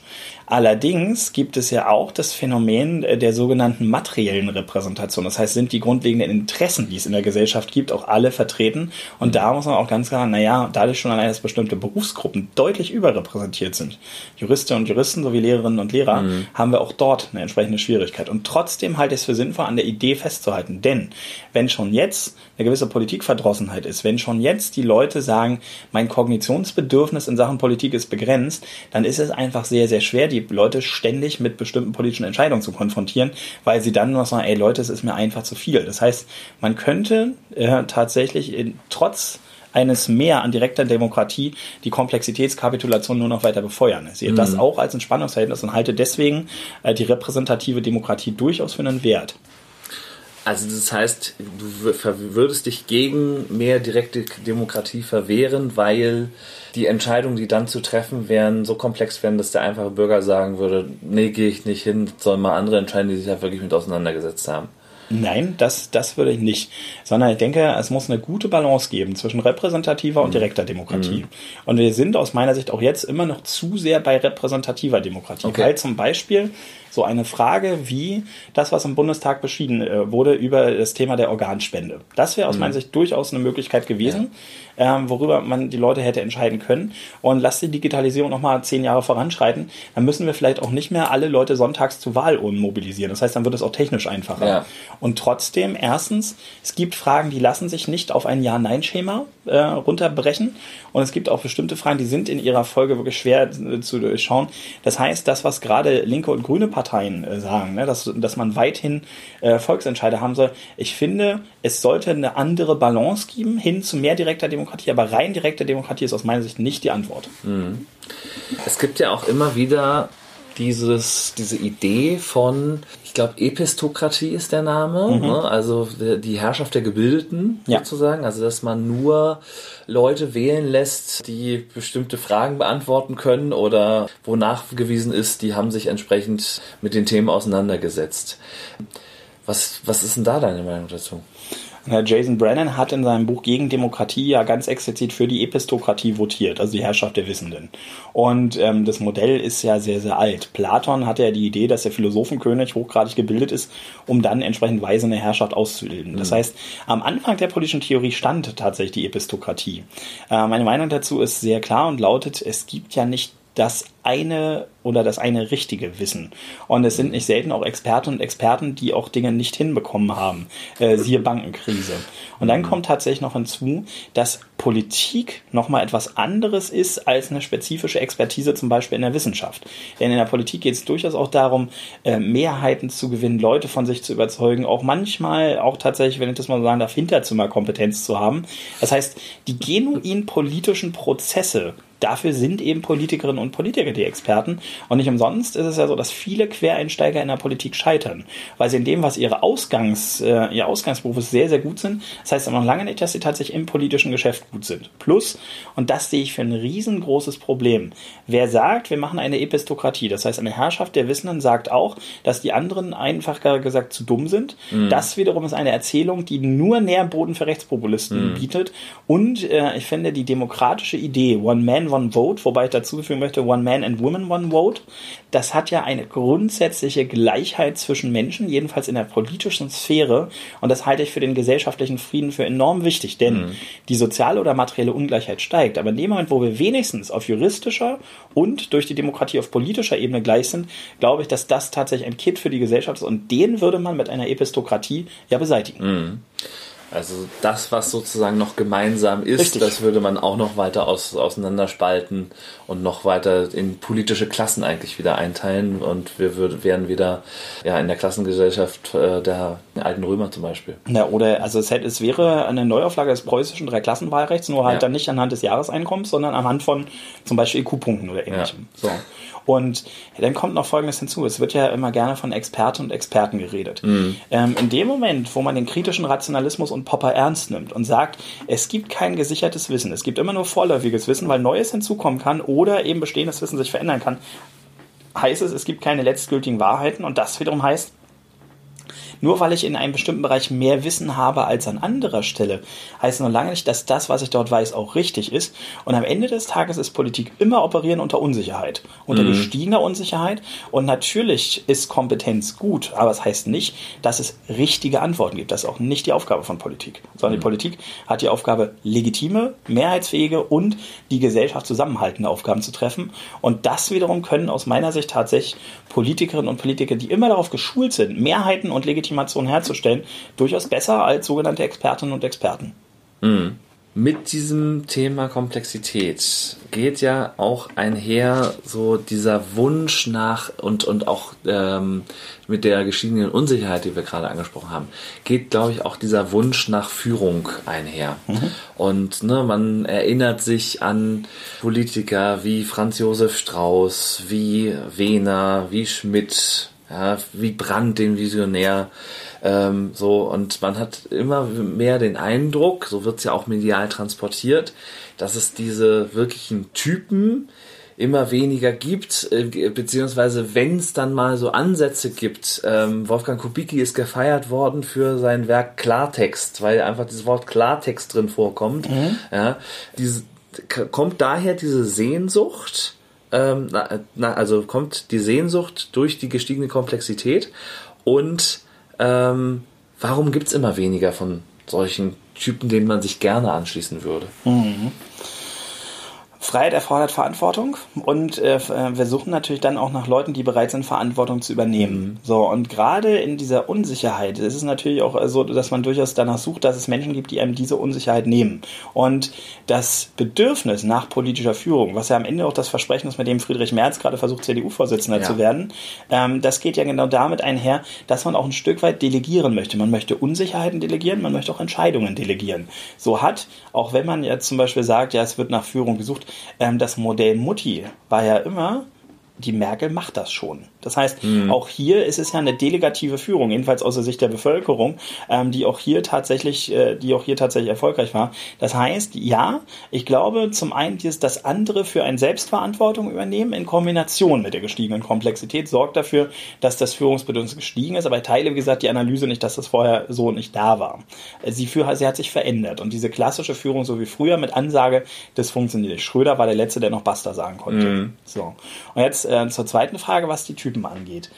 Allerdings gibt es ja auch das Phänomen äh, der sogenannten materiellen Repräsentation. Das heißt, sind die grundlegenden Interessen, die es in der Gesellschaft gibt, auch alle vertreten. Und da muss man auch ganz klar, naja, dadurch schon allein, dass bestimmte Berufsgruppen deutlich überrepräsentiert sind, Juristinnen und Juristen sowie Lehrerinnen und Lehrer, mhm. haben wir auch dort eine entsprechende Schwierigkeit. Und trotzdem halte ich es für sinnvoll, an der Idee festzuhalten. Denn wenn schon jetzt eine gewisse Politikverdrossenheit ist, wenn schon jetzt die Leute sagen, mein Kognitionsbedürfnis in Sachen Politik ist begrenzt, dann ist es einfach sehr, sehr schwer, die Leute ständig mit bestimmten politischen Entscheidungen zu konfrontieren, weil sie dann nur sagen, ey Leute, es ist mir einfach zu viel. Das heißt, man könnte äh, tatsächlich in, trotz eines Mehr an direkter Demokratie die Komplexitätskapitulation nur noch weiter befeuern. Ich sehe mhm. das auch als ein Spannungsverhältnis und halte deswegen äh, die repräsentative Demokratie durchaus für einen Wert. Also das heißt, du würdest dich gegen mehr direkte Demokratie verwehren, weil die Entscheidungen, die dann zu treffen wären, so komplex wären, dass der einfache Bürger sagen würde, nee, gehe ich nicht hin, sollen mal andere entscheiden, die sich da wirklich mit auseinandergesetzt haben. Nein, das, das würde ich nicht. Sondern ich denke, es muss eine gute Balance geben zwischen repräsentativer und mhm. direkter Demokratie. Mhm. Und wir sind aus meiner Sicht auch jetzt immer noch zu sehr bei repräsentativer Demokratie. Okay. Weil zum Beispiel so eine Frage wie das, was im Bundestag beschieden äh, wurde über das Thema der Organspende. Das wäre aus mhm. meiner Sicht durchaus eine Möglichkeit gewesen. Ja ähm, worüber man die Leute hätte entscheiden können. Und lass die Digitalisierung nochmal zehn Jahre voranschreiten, dann müssen wir vielleicht auch nicht mehr alle Leute sonntags zu Wahlurnen mobilisieren. Das heißt, dann wird es auch technisch einfacher. Ja. Und trotzdem, erstens, es gibt Fragen, die lassen sich nicht auf ein Ja-Nein-Schema äh, runterbrechen. Und es gibt auch bestimmte Fragen, die sind in ihrer Folge wirklich schwer äh, zu durchschauen. Das heißt, das, was gerade linke und grüne Parteien äh, sagen, ne, dass, dass man weithin äh, Volksentscheide haben soll, ich finde, es sollte eine andere Balance geben hin zu mehr direkter Demokratie, aber rein direkte Demokratie ist aus meiner Sicht nicht die Antwort. Mhm. Es gibt ja auch immer wieder dieses, diese Idee von, ich glaube, Epistokratie ist der Name, mhm. ne? also die Herrschaft der Gebildeten ja. sozusagen, also dass man nur Leute wählen lässt, die bestimmte Fragen beantworten können oder wo nachgewiesen ist, die haben sich entsprechend mit den Themen auseinandergesetzt. Was, was ist denn da deine Meinung dazu? Jason Brennan hat in seinem Buch Gegen Demokratie ja ganz explizit für die Epistokratie votiert, also die Herrschaft der Wissenden. Und ähm, das Modell ist ja sehr, sehr alt. Platon hatte ja die Idee, dass der Philosophenkönig hochgradig gebildet ist, um dann entsprechend weise eine Herrschaft auszubilden. Mhm. Das heißt, am Anfang der politischen Theorie stand tatsächlich die Epistokratie. Äh, meine Meinung dazu ist sehr klar und lautet, es gibt ja nicht das eine oder das eine richtige Wissen. Und es sind nicht selten auch Experten und Experten, die auch Dinge nicht hinbekommen haben. Äh, siehe Bankenkrise. Und dann kommt tatsächlich noch hinzu, dass Politik nochmal etwas anderes ist als eine spezifische Expertise zum Beispiel in der Wissenschaft. Denn in der Politik geht es durchaus auch darum, äh, Mehrheiten zu gewinnen, Leute von sich zu überzeugen, auch manchmal auch tatsächlich, wenn ich das mal so sagen darf, Hinterzimmerkompetenz zu haben. Das heißt, die genuin politischen Prozesse dafür sind eben Politikerinnen und Politiker die Experten. Und nicht umsonst ist es ja so, dass viele Quereinsteiger in der Politik scheitern, weil sie in dem, was ihre Ausgangs, äh, ihr Ausgangsberuf ist, sehr, sehr gut sind. Das heißt aber noch lange nicht, dass sie tatsächlich im politischen Geschäft gut sind. Plus, und das sehe ich für ein riesengroßes Problem, wer sagt, wir machen eine Epistokratie, das heißt eine Herrschaft der Wissenden sagt auch, dass die anderen einfach gesagt zu dumm sind. Mhm. Das wiederum ist eine Erzählung, die nur Nährboden für Rechtspopulisten mhm. bietet. Und äh, ich finde die demokratische Idee, One Man, One Vote, wobei ich dazu fügen möchte, One Man and Woman, One Vote, das hat ja eine grundsätzliche Gleichheit zwischen Menschen, jedenfalls in der politischen Sphäre. Und das halte ich für den gesellschaftlichen Frieden für enorm wichtig, denn mhm. die soziale oder materielle Ungleichheit steigt. Aber in dem Moment, wo wir wenigstens auf juristischer und durch die Demokratie auf politischer Ebene gleich sind, glaube ich, dass das tatsächlich ein Kit für die Gesellschaft ist. Und den würde man mit einer Epistokratie ja beseitigen. Mhm. Also das, was sozusagen noch gemeinsam ist, Richtig. das würde man auch noch weiter aus, auseinanderspalten und noch weiter in politische Klassen eigentlich wieder einteilen und wir würd, wären wieder ja, in der Klassengesellschaft äh, der alten Römer zum Beispiel. Ja, oder also es, hätte, es wäre eine Neuauflage des preußischen Dreiklassenwahlrechts, nur halt ja. dann nicht anhand des Jahreseinkommens, sondern anhand von zum Beispiel IQ-Punkten oder ähnlichem. Ja. So. Und dann kommt noch Folgendes hinzu. Es wird ja immer gerne von Experten und Experten geredet. Mhm. Ähm, in dem Moment, wo man den kritischen Rationalismus und Popper ernst nimmt und sagt, es gibt kein gesichertes Wissen, es gibt immer nur vorläufiges Wissen, weil Neues hinzukommen kann oder eben bestehendes Wissen sich verändern kann, heißt es, es gibt keine letztgültigen Wahrheiten und das wiederum heißt, nur weil ich in einem bestimmten Bereich mehr Wissen habe als an anderer Stelle, heißt noch lange nicht, dass das, was ich dort weiß, auch richtig ist. Und am Ende des Tages ist Politik immer operieren unter Unsicherheit, unter mhm. gestiegener Unsicherheit. Und natürlich ist Kompetenz gut, aber es das heißt nicht, dass es richtige Antworten gibt. Das ist auch nicht die Aufgabe von Politik, sondern mhm. die Politik hat die Aufgabe, legitime, mehrheitsfähige und die Gesellschaft zusammenhaltende Aufgaben zu treffen. Und das wiederum können aus meiner Sicht tatsächlich Politikerinnen und Politiker, die immer darauf geschult sind, Mehrheiten und legitime Legitimation herzustellen, durchaus besser als sogenannte Expertinnen und Experten. Mhm. Mit diesem Thema Komplexität geht ja auch einher so dieser Wunsch nach und, und auch ähm, mit der gestiegenen Unsicherheit, die wir gerade angesprochen haben, geht, glaube ich, auch dieser Wunsch nach Führung einher. Mhm. Und ne, man erinnert sich an Politiker wie Franz Josef Strauß, wie Wehner, wie Schmidt, ja, wie Brandt, den Visionär. Ähm, so, und man hat immer mehr den Eindruck, so wird es ja auch medial transportiert, dass es diese wirklichen Typen immer weniger gibt, äh, beziehungsweise wenn es dann mal so Ansätze gibt. Ähm, Wolfgang Kubicki ist gefeiert worden für sein Werk Klartext, weil einfach dieses Wort Klartext drin vorkommt. Mhm. Ja, diese, kommt daher diese Sehnsucht, ähm, na, na, also kommt die Sehnsucht durch die gestiegene Komplexität und ähm, warum gibt es immer weniger von solchen Typen, denen man sich gerne anschließen würde. Mhm. Freiheit erfordert Verantwortung und äh, äh, wir suchen natürlich dann auch nach Leuten, die bereit sind, Verantwortung zu übernehmen. Mhm. So, und gerade in dieser Unsicherheit ist es natürlich auch so, dass man durchaus danach sucht, dass es Menschen gibt, die einem diese Unsicherheit nehmen. Und das Bedürfnis nach politischer Führung, was ja am Ende auch das Versprechen ist, mit dem Friedrich Merz gerade versucht, CDU-Vorsitzender ja. zu werden, ähm, das geht ja genau damit einher, dass man auch ein Stück weit delegieren möchte. Man möchte Unsicherheiten delegieren, man möchte auch Entscheidungen delegieren. So hat, auch wenn man jetzt zum Beispiel sagt, ja, es wird nach Führung gesucht, das Modell Mutti war ja immer, die Merkel macht das schon. Das heißt, mhm. auch hier ist es ja eine delegative Führung, jedenfalls aus der Sicht der Bevölkerung, ähm, die auch hier tatsächlich, äh, die auch hier tatsächlich erfolgreich war. Das heißt, ja, ich glaube, zum einen dieses, das andere für ein Selbstverantwortung übernehmen in Kombination mit der gestiegenen Komplexität sorgt dafür, dass das Führungsbedürfnis gestiegen ist. Aber ich teile, wie gesagt, die Analyse nicht, dass das vorher so nicht da war. Sie, für, sie hat sich verändert und diese klassische Führung, so wie früher mit Ansage, das funktioniert nicht. Schröder war der Letzte, der noch Basta sagen konnte. Mhm. So. Und jetzt äh, zur zweiten Frage, was die Typen Typen angeht.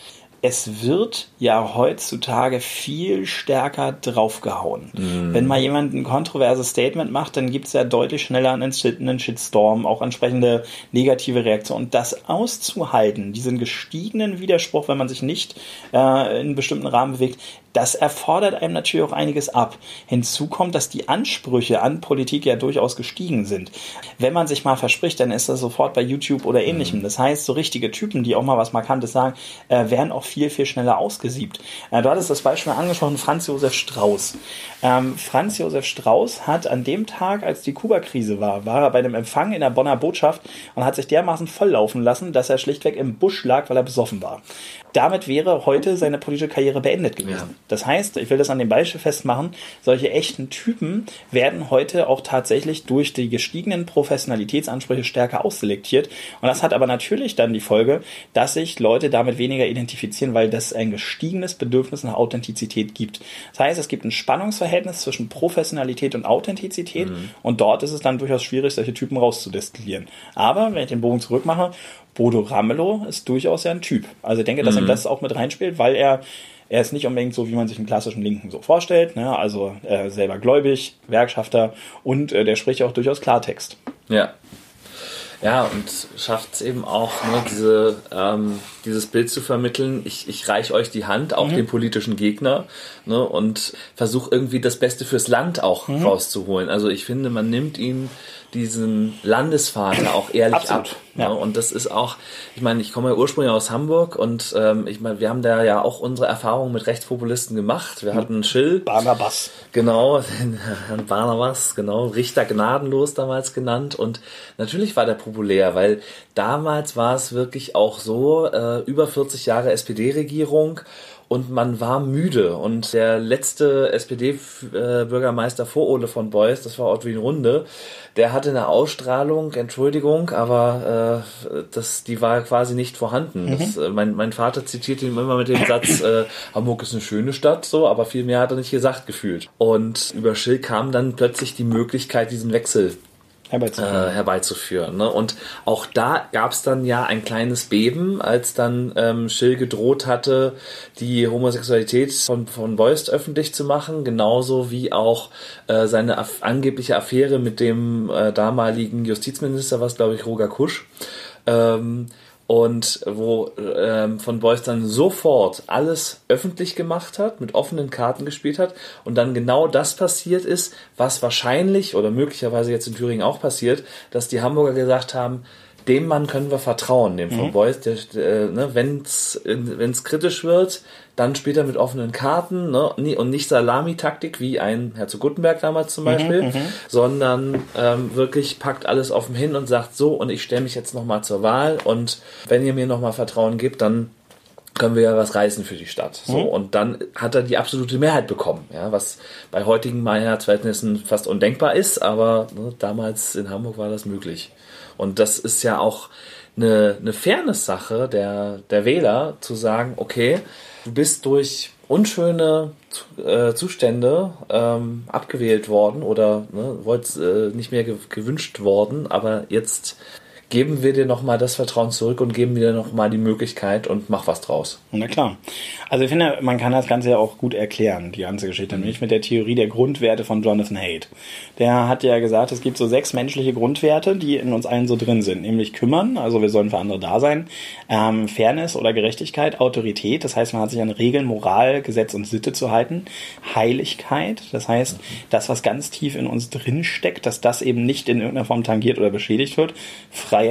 Es wird ja heutzutage viel stärker draufgehauen. Mm. Wenn mal jemand ein kontroverses Statement macht, dann gibt es ja deutlich schneller einen, einen Shitstorm, auch entsprechende negative Reaktionen. Und das auszuhalten, diesen gestiegenen Widerspruch, wenn man sich nicht äh, in einem bestimmten Rahmen bewegt, das erfordert einem natürlich auch einiges ab. Hinzu kommt, dass die Ansprüche an Politik ja durchaus gestiegen sind. Wenn man sich mal verspricht, dann ist das sofort bei YouTube oder ähnlichem. Mhm. Das heißt, so richtige Typen, die auch mal was Markantes sagen, äh, werden auch viel, viel schneller ausgesiebt. Äh, du hattest das Beispiel angesprochen, Franz Josef Strauß. Ähm, Franz Josef Strauß hat an dem Tag, als die Kuba-Krise war, war er bei einem Empfang in der Bonner Botschaft und hat sich dermaßen volllaufen lassen, dass er schlichtweg im Busch lag, weil er besoffen war damit wäre heute seine politische Karriere beendet gewesen. Ja. Das heißt, ich will das an dem Beispiel festmachen, solche echten Typen werden heute auch tatsächlich durch die gestiegenen Professionalitätsansprüche stärker ausselektiert. Und das hat aber natürlich dann die Folge, dass sich Leute damit weniger identifizieren, weil das ein gestiegenes Bedürfnis nach Authentizität gibt. Das heißt, es gibt ein Spannungsverhältnis zwischen Professionalität und Authentizität mhm. und dort ist es dann durchaus schwierig, solche Typen rauszudestillieren. Aber wenn ich den Bogen zurückmache, Bodo Ramelow ist durchaus ja ein Typ. Also ich denke, dass mhm. ihm das auch mit reinspielt, weil er er ist nicht unbedingt so, wie man sich einen klassischen Linken so vorstellt. Ne? Also äh, selber gläubig, Werkschafter und äh, der spricht ja auch durchaus Klartext. Ja. Ja, und schafft es eben auch, ne, diese, ähm, dieses Bild zu vermitteln. Ich, ich reiche euch die Hand, auch mhm. dem politischen Gegner, ne, und versuche irgendwie das Beste fürs Land auch mhm. rauszuholen. Also ich finde, man nimmt ihm diesen Landesvater auch ehrlich Absolut, ab. Ja. Ne? Und das ist auch, ich meine, ich komme ja ursprünglich aus Hamburg und ähm, ich meine, wir haben da ja auch unsere Erfahrungen mit Rechtspopulisten gemacht. Wir hatten Schill. Barnabas. Genau, <laughs> Herrn Barnabas, genau, Richter gnadenlos damals genannt. Und natürlich war der populär, weil damals war es wirklich auch so, äh, über 40 Jahre SPD-Regierung und man war müde. Und der letzte SPD-Bürgermeister vor Ole von Beuys, das war Ottwin Runde, der hatte eine Ausstrahlung, Entschuldigung, aber äh, das, die war quasi nicht vorhanden. Mhm. Das, äh, mein, mein Vater zitiert ihn immer mit dem Satz, äh, Hamburg ist eine schöne Stadt, so, aber viel mehr hat er nicht gesagt gefühlt. Und über Schill kam dann plötzlich die Möglichkeit, diesen Wechsel herbeizuführen. Äh, herbeizuführen ne? Und auch da gab es dann ja ein kleines Beben, als dann ähm, Schill gedroht hatte, die Homosexualität von, von Beust öffentlich zu machen, genauso wie auch äh, seine aff angebliche Affäre mit dem äh, damaligen Justizminister, was glaube ich Roger Kusch. Ähm, und wo ähm, von Beuys dann sofort alles öffentlich gemacht hat, mit offenen Karten gespielt hat und dann genau das passiert ist, was wahrscheinlich oder möglicherweise jetzt in Thüringen auch passiert, dass die Hamburger gesagt haben, dem Mann können wir vertrauen, dem von mhm. Beuys, der, äh, ne, wenn es kritisch wird, dann spielt er mit offenen Karten ne, und nicht Salami-Taktik wie ein Herzog Gutenberg damals zum mhm, Beispiel, mhm, sondern ähm, wirklich packt alles offen hin und sagt so und ich stelle mich jetzt nochmal zur Wahl und wenn ihr mir nochmal Vertrauen gibt, dann können wir ja was reißen für die Stadt. So, mhm. und dann hat er die absolute Mehrheit bekommen, ja, was bei heutigen Mehrheitsverhältnissen fast undenkbar ist, aber ne, damals in Hamburg war das möglich. Und das ist ja auch eine, eine Fairness-Sache der, der Wähler, zu sagen, okay, du bist durch unschöne äh, Zustände ähm, abgewählt worden oder ne, wolltest, äh, nicht mehr ge gewünscht worden, aber jetzt geben wir dir nochmal das Vertrauen zurück und geben dir nochmal die Möglichkeit und mach was draus. Na klar. Also ich finde, man kann das Ganze ja auch gut erklären, die ganze Geschichte, nämlich mit der Theorie der Grundwerte von Jonathan Haidt. Der hat ja gesagt, es gibt so sechs menschliche Grundwerte, die in uns allen so drin sind, nämlich kümmern, also wir sollen für andere da sein, ähm, Fairness oder Gerechtigkeit, Autorität, das heißt, man hat sich an Regeln, Moral, Gesetz und Sitte zu halten, Heiligkeit, das heißt, das, was ganz tief in uns drin steckt, dass das eben nicht in irgendeiner Form tangiert oder beschädigt wird, Freiheit,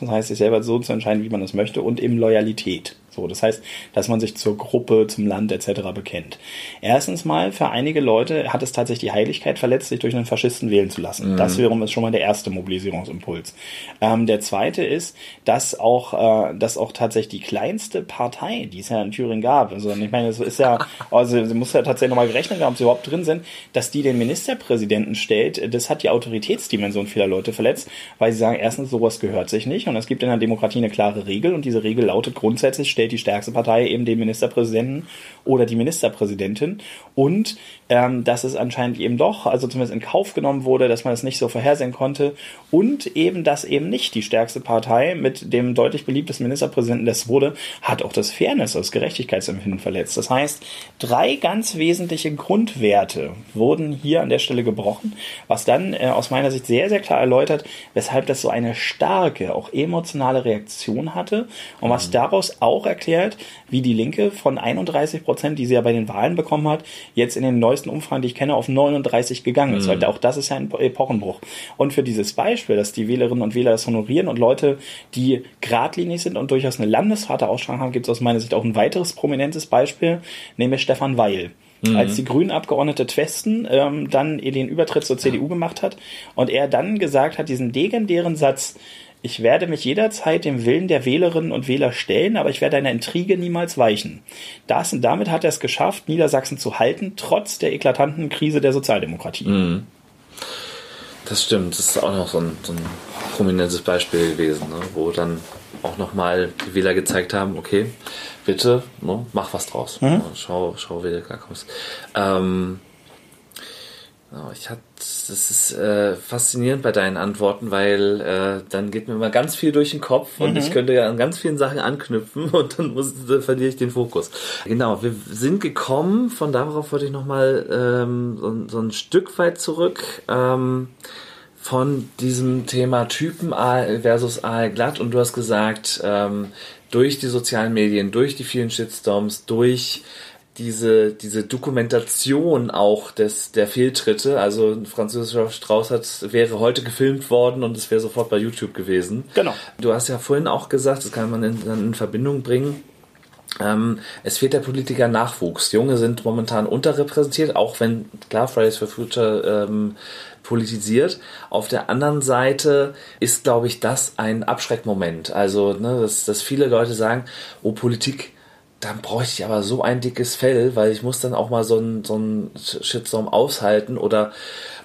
das heißt, sich selber so zu entscheiden, wie man das möchte, und eben Loyalität. So, das heißt, dass man sich zur Gruppe, zum Land etc. bekennt. Erstens mal, für einige Leute hat es tatsächlich die Heiligkeit verletzt, sich durch einen Faschisten wählen zu lassen. Mhm. Das wiederum ist schon mal der erste Mobilisierungsimpuls. Ähm, der zweite ist, dass auch, äh, dass auch tatsächlich die kleinste Partei, die es ja in Thüringen gab, also ich meine, es ist ja, <laughs> also sie muss ja tatsächlich nochmal gerechnet haben, ob sie überhaupt drin sind, dass die den Ministerpräsidenten stellt, das hat die Autoritätsdimension vieler Leute verletzt, weil sie sagen, erstens, sowas gehört sich nicht und es gibt in der Demokratie eine klare Regel und diese Regel lautet grundsätzlich, stellt die stärkste Partei eben den Ministerpräsidenten oder die Ministerpräsidentin. Und ähm, dass es anscheinend eben doch, also zumindest in Kauf genommen wurde, dass man es nicht so vorhersehen konnte. Und eben, dass eben nicht die stärkste Partei mit dem deutlich beliebtesten Ministerpräsidenten das wurde, hat auch das Fairness, das Gerechtigkeitsempfinden verletzt. Das heißt, drei ganz wesentliche Grundwerte wurden hier an der Stelle gebrochen, was dann äh, aus meiner Sicht sehr, sehr klar erläutert, weshalb das so eine starke, auch emotionale Reaktion hatte und was mhm. daraus auch erklärt, wie die Linke von 31 Prozent, die sie ja bei den Wahlen bekommen hat, jetzt in den neuesten Umfragen, die ich kenne, auf 39 gegangen ist. Mhm. Weil auch das ist ja ein Epochenbruch. Und für dieses Beispiel, dass die Wählerinnen und Wähler das honorieren und Leute, die geradlinig sind und durchaus eine Landesvaterausstrahlung haben, gibt es aus meiner Sicht auch ein weiteres prominentes Beispiel, nämlich Stefan Weil. Mhm. Als die grünen Abgeordnete Twesten ähm, dann den Übertritt zur CDU gemacht hat und er dann gesagt hat, diesen legendären Satz, ich werde mich jederzeit dem Willen der Wählerinnen und Wähler stellen, aber ich werde einer Intrige niemals weichen. Das und damit hat er es geschafft, Niedersachsen zu halten, trotz der eklatanten Krise der Sozialdemokratie. Mhm. Das stimmt, das ist auch noch so ein, so ein prominentes Beispiel gewesen, ne? wo dann auch nochmal die Wähler gezeigt haben, okay, bitte, ne, mach was draus. Mhm. Schau, schau, wie du klarkommst. Ähm, ich hatte, das ist äh, faszinierend bei deinen Antworten, weil äh, dann geht mir immer ganz viel durch den Kopf und mhm. ich könnte ja an ganz vielen Sachen anknüpfen <laughs> und dann muss, dann verliere ich den Fokus. Genau, wir sind gekommen, von darauf wollte ich nochmal ähm, so, so ein Stück weit zurück. Ähm, von diesem Thema Typen versus AL glatt und du hast gesagt, ähm, durch die sozialen Medien, durch die vielen Shitstorms, durch diese, diese Dokumentation auch des, der Fehltritte. Also französischer Strauß hat, wäre heute gefilmt worden und es wäre sofort bei YouTube gewesen. Genau. Du hast ja vorhin auch gesagt, das kann man in, in Verbindung bringen. Ähm, es fehlt der Politiker Nachwuchs. Junge sind momentan unterrepräsentiert, auch wenn, klar, Fridays for Future ähm, politisiert. Auf der anderen Seite ist, glaube ich, das ein Abschreckmoment. Also, ne, dass, dass viele Leute sagen, oh, Politik, dann bräuchte ich aber so ein dickes Fell, weil ich muss dann auch mal so einen so einen Shitstorm aushalten oder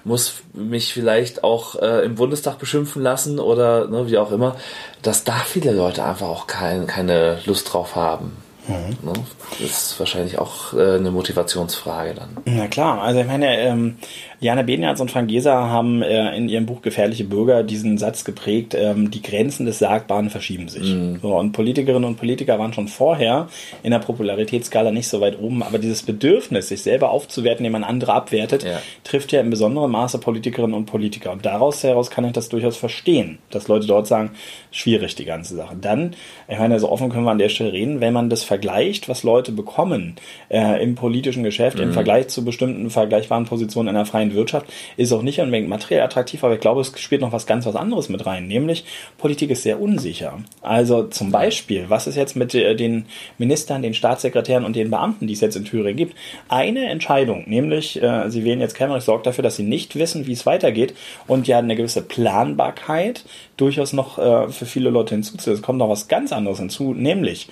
muss mich vielleicht auch äh, im Bundestag beschimpfen lassen oder ne, wie auch immer, dass da viele Leute einfach auch kein, keine Lust drauf haben. Mhm. Ne? Das ist wahrscheinlich auch äh, eine Motivationsfrage dann. Na klar, also ich meine, ähm, Jana Benjatz und Frank Geser haben äh, in ihrem Buch Gefährliche Bürger diesen Satz geprägt, ähm, die Grenzen des Sagbaren verschieben sich. Mhm. So, und Politikerinnen und Politiker waren schon vorher in der Popularitätsskala nicht so weit oben, aber dieses Bedürfnis, sich selber aufzuwerten, indem man andere abwertet, ja. trifft ja in besonderem Maße Politikerinnen und Politiker. Und daraus heraus kann ich das durchaus verstehen, dass Leute dort sagen, schwierig die ganze Sache. Dann, ich meine, so offen können wir an der Stelle reden, wenn man das vergleicht, was Leute bekommen äh, im politischen Geschäft mhm. im Vergleich zu bestimmten vergleichbaren Positionen in der freien freien Wirtschaft ist auch nicht unbedingt materiell attraktiv, aber ich glaube, es spielt noch was ganz was anderes mit rein, nämlich Politik ist sehr unsicher. Also zum Beispiel, was ist jetzt mit äh, den Ministern, den Staatssekretären und den Beamten, die es jetzt in Thüringen gibt? Eine Entscheidung, nämlich äh, sie wählen jetzt Cameron, sorgt dafür, dass sie nicht wissen, wie es weitergeht und ja eine gewisse Planbarkeit durchaus noch äh, für viele Leute hinzuzusetzen. Es kommt noch was ganz anderes hinzu, nämlich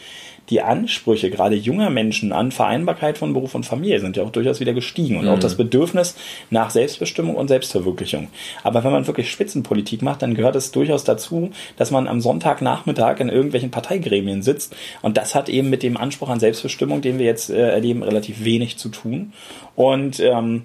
die Ansprüche gerade junger Menschen an Vereinbarkeit von Beruf und Familie sind ja auch durchaus wieder gestiegen und mhm. auch das Bedürfnis nach Selbstbestimmung und Selbstverwirklichung. Aber wenn man wirklich Spitzenpolitik macht, dann gehört es durchaus dazu, dass man am Sonntagnachmittag in irgendwelchen Parteigremien sitzt und das hat eben mit dem Anspruch an Selbstbestimmung, den wir jetzt äh, erleben, relativ wenig zu tun. Und ähm,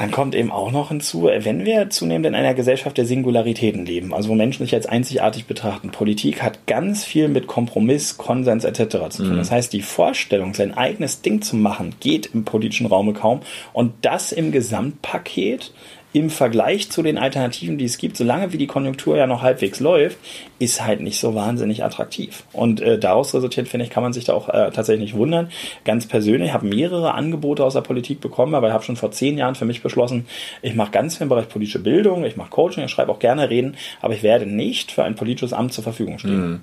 Dann kommt eben auch noch hinzu, wenn wir zunehmend in einer Gesellschaft der Singularitäten leben, also wo Menschen sich als einzigartig betrachten, Politik hat ganz viel mit Kompromiss, Konsens etc. zu tun. Mhm. Das heißt, die Vorstellung, sein eigenes Ding zu machen, geht im politischen Raume kaum. Und das im Gesamtpaket im Vergleich zu den Alternativen, die es gibt, solange wie die Konjunktur ja noch halbwegs läuft, ist halt nicht so wahnsinnig attraktiv. Und äh, daraus resultiert, finde ich, kann man sich da auch äh, tatsächlich nicht wundern. Ganz persönlich habe mehrere Angebote aus der Politik bekommen, aber ich habe schon vor zehn Jahren für mich beschlossen, ich mache ganz viel im Bereich politische Bildung, ich mache Coaching, ich schreibe auch gerne Reden, aber ich werde nicht für ein politisches Amt zur Verfügung stehen. Mhm.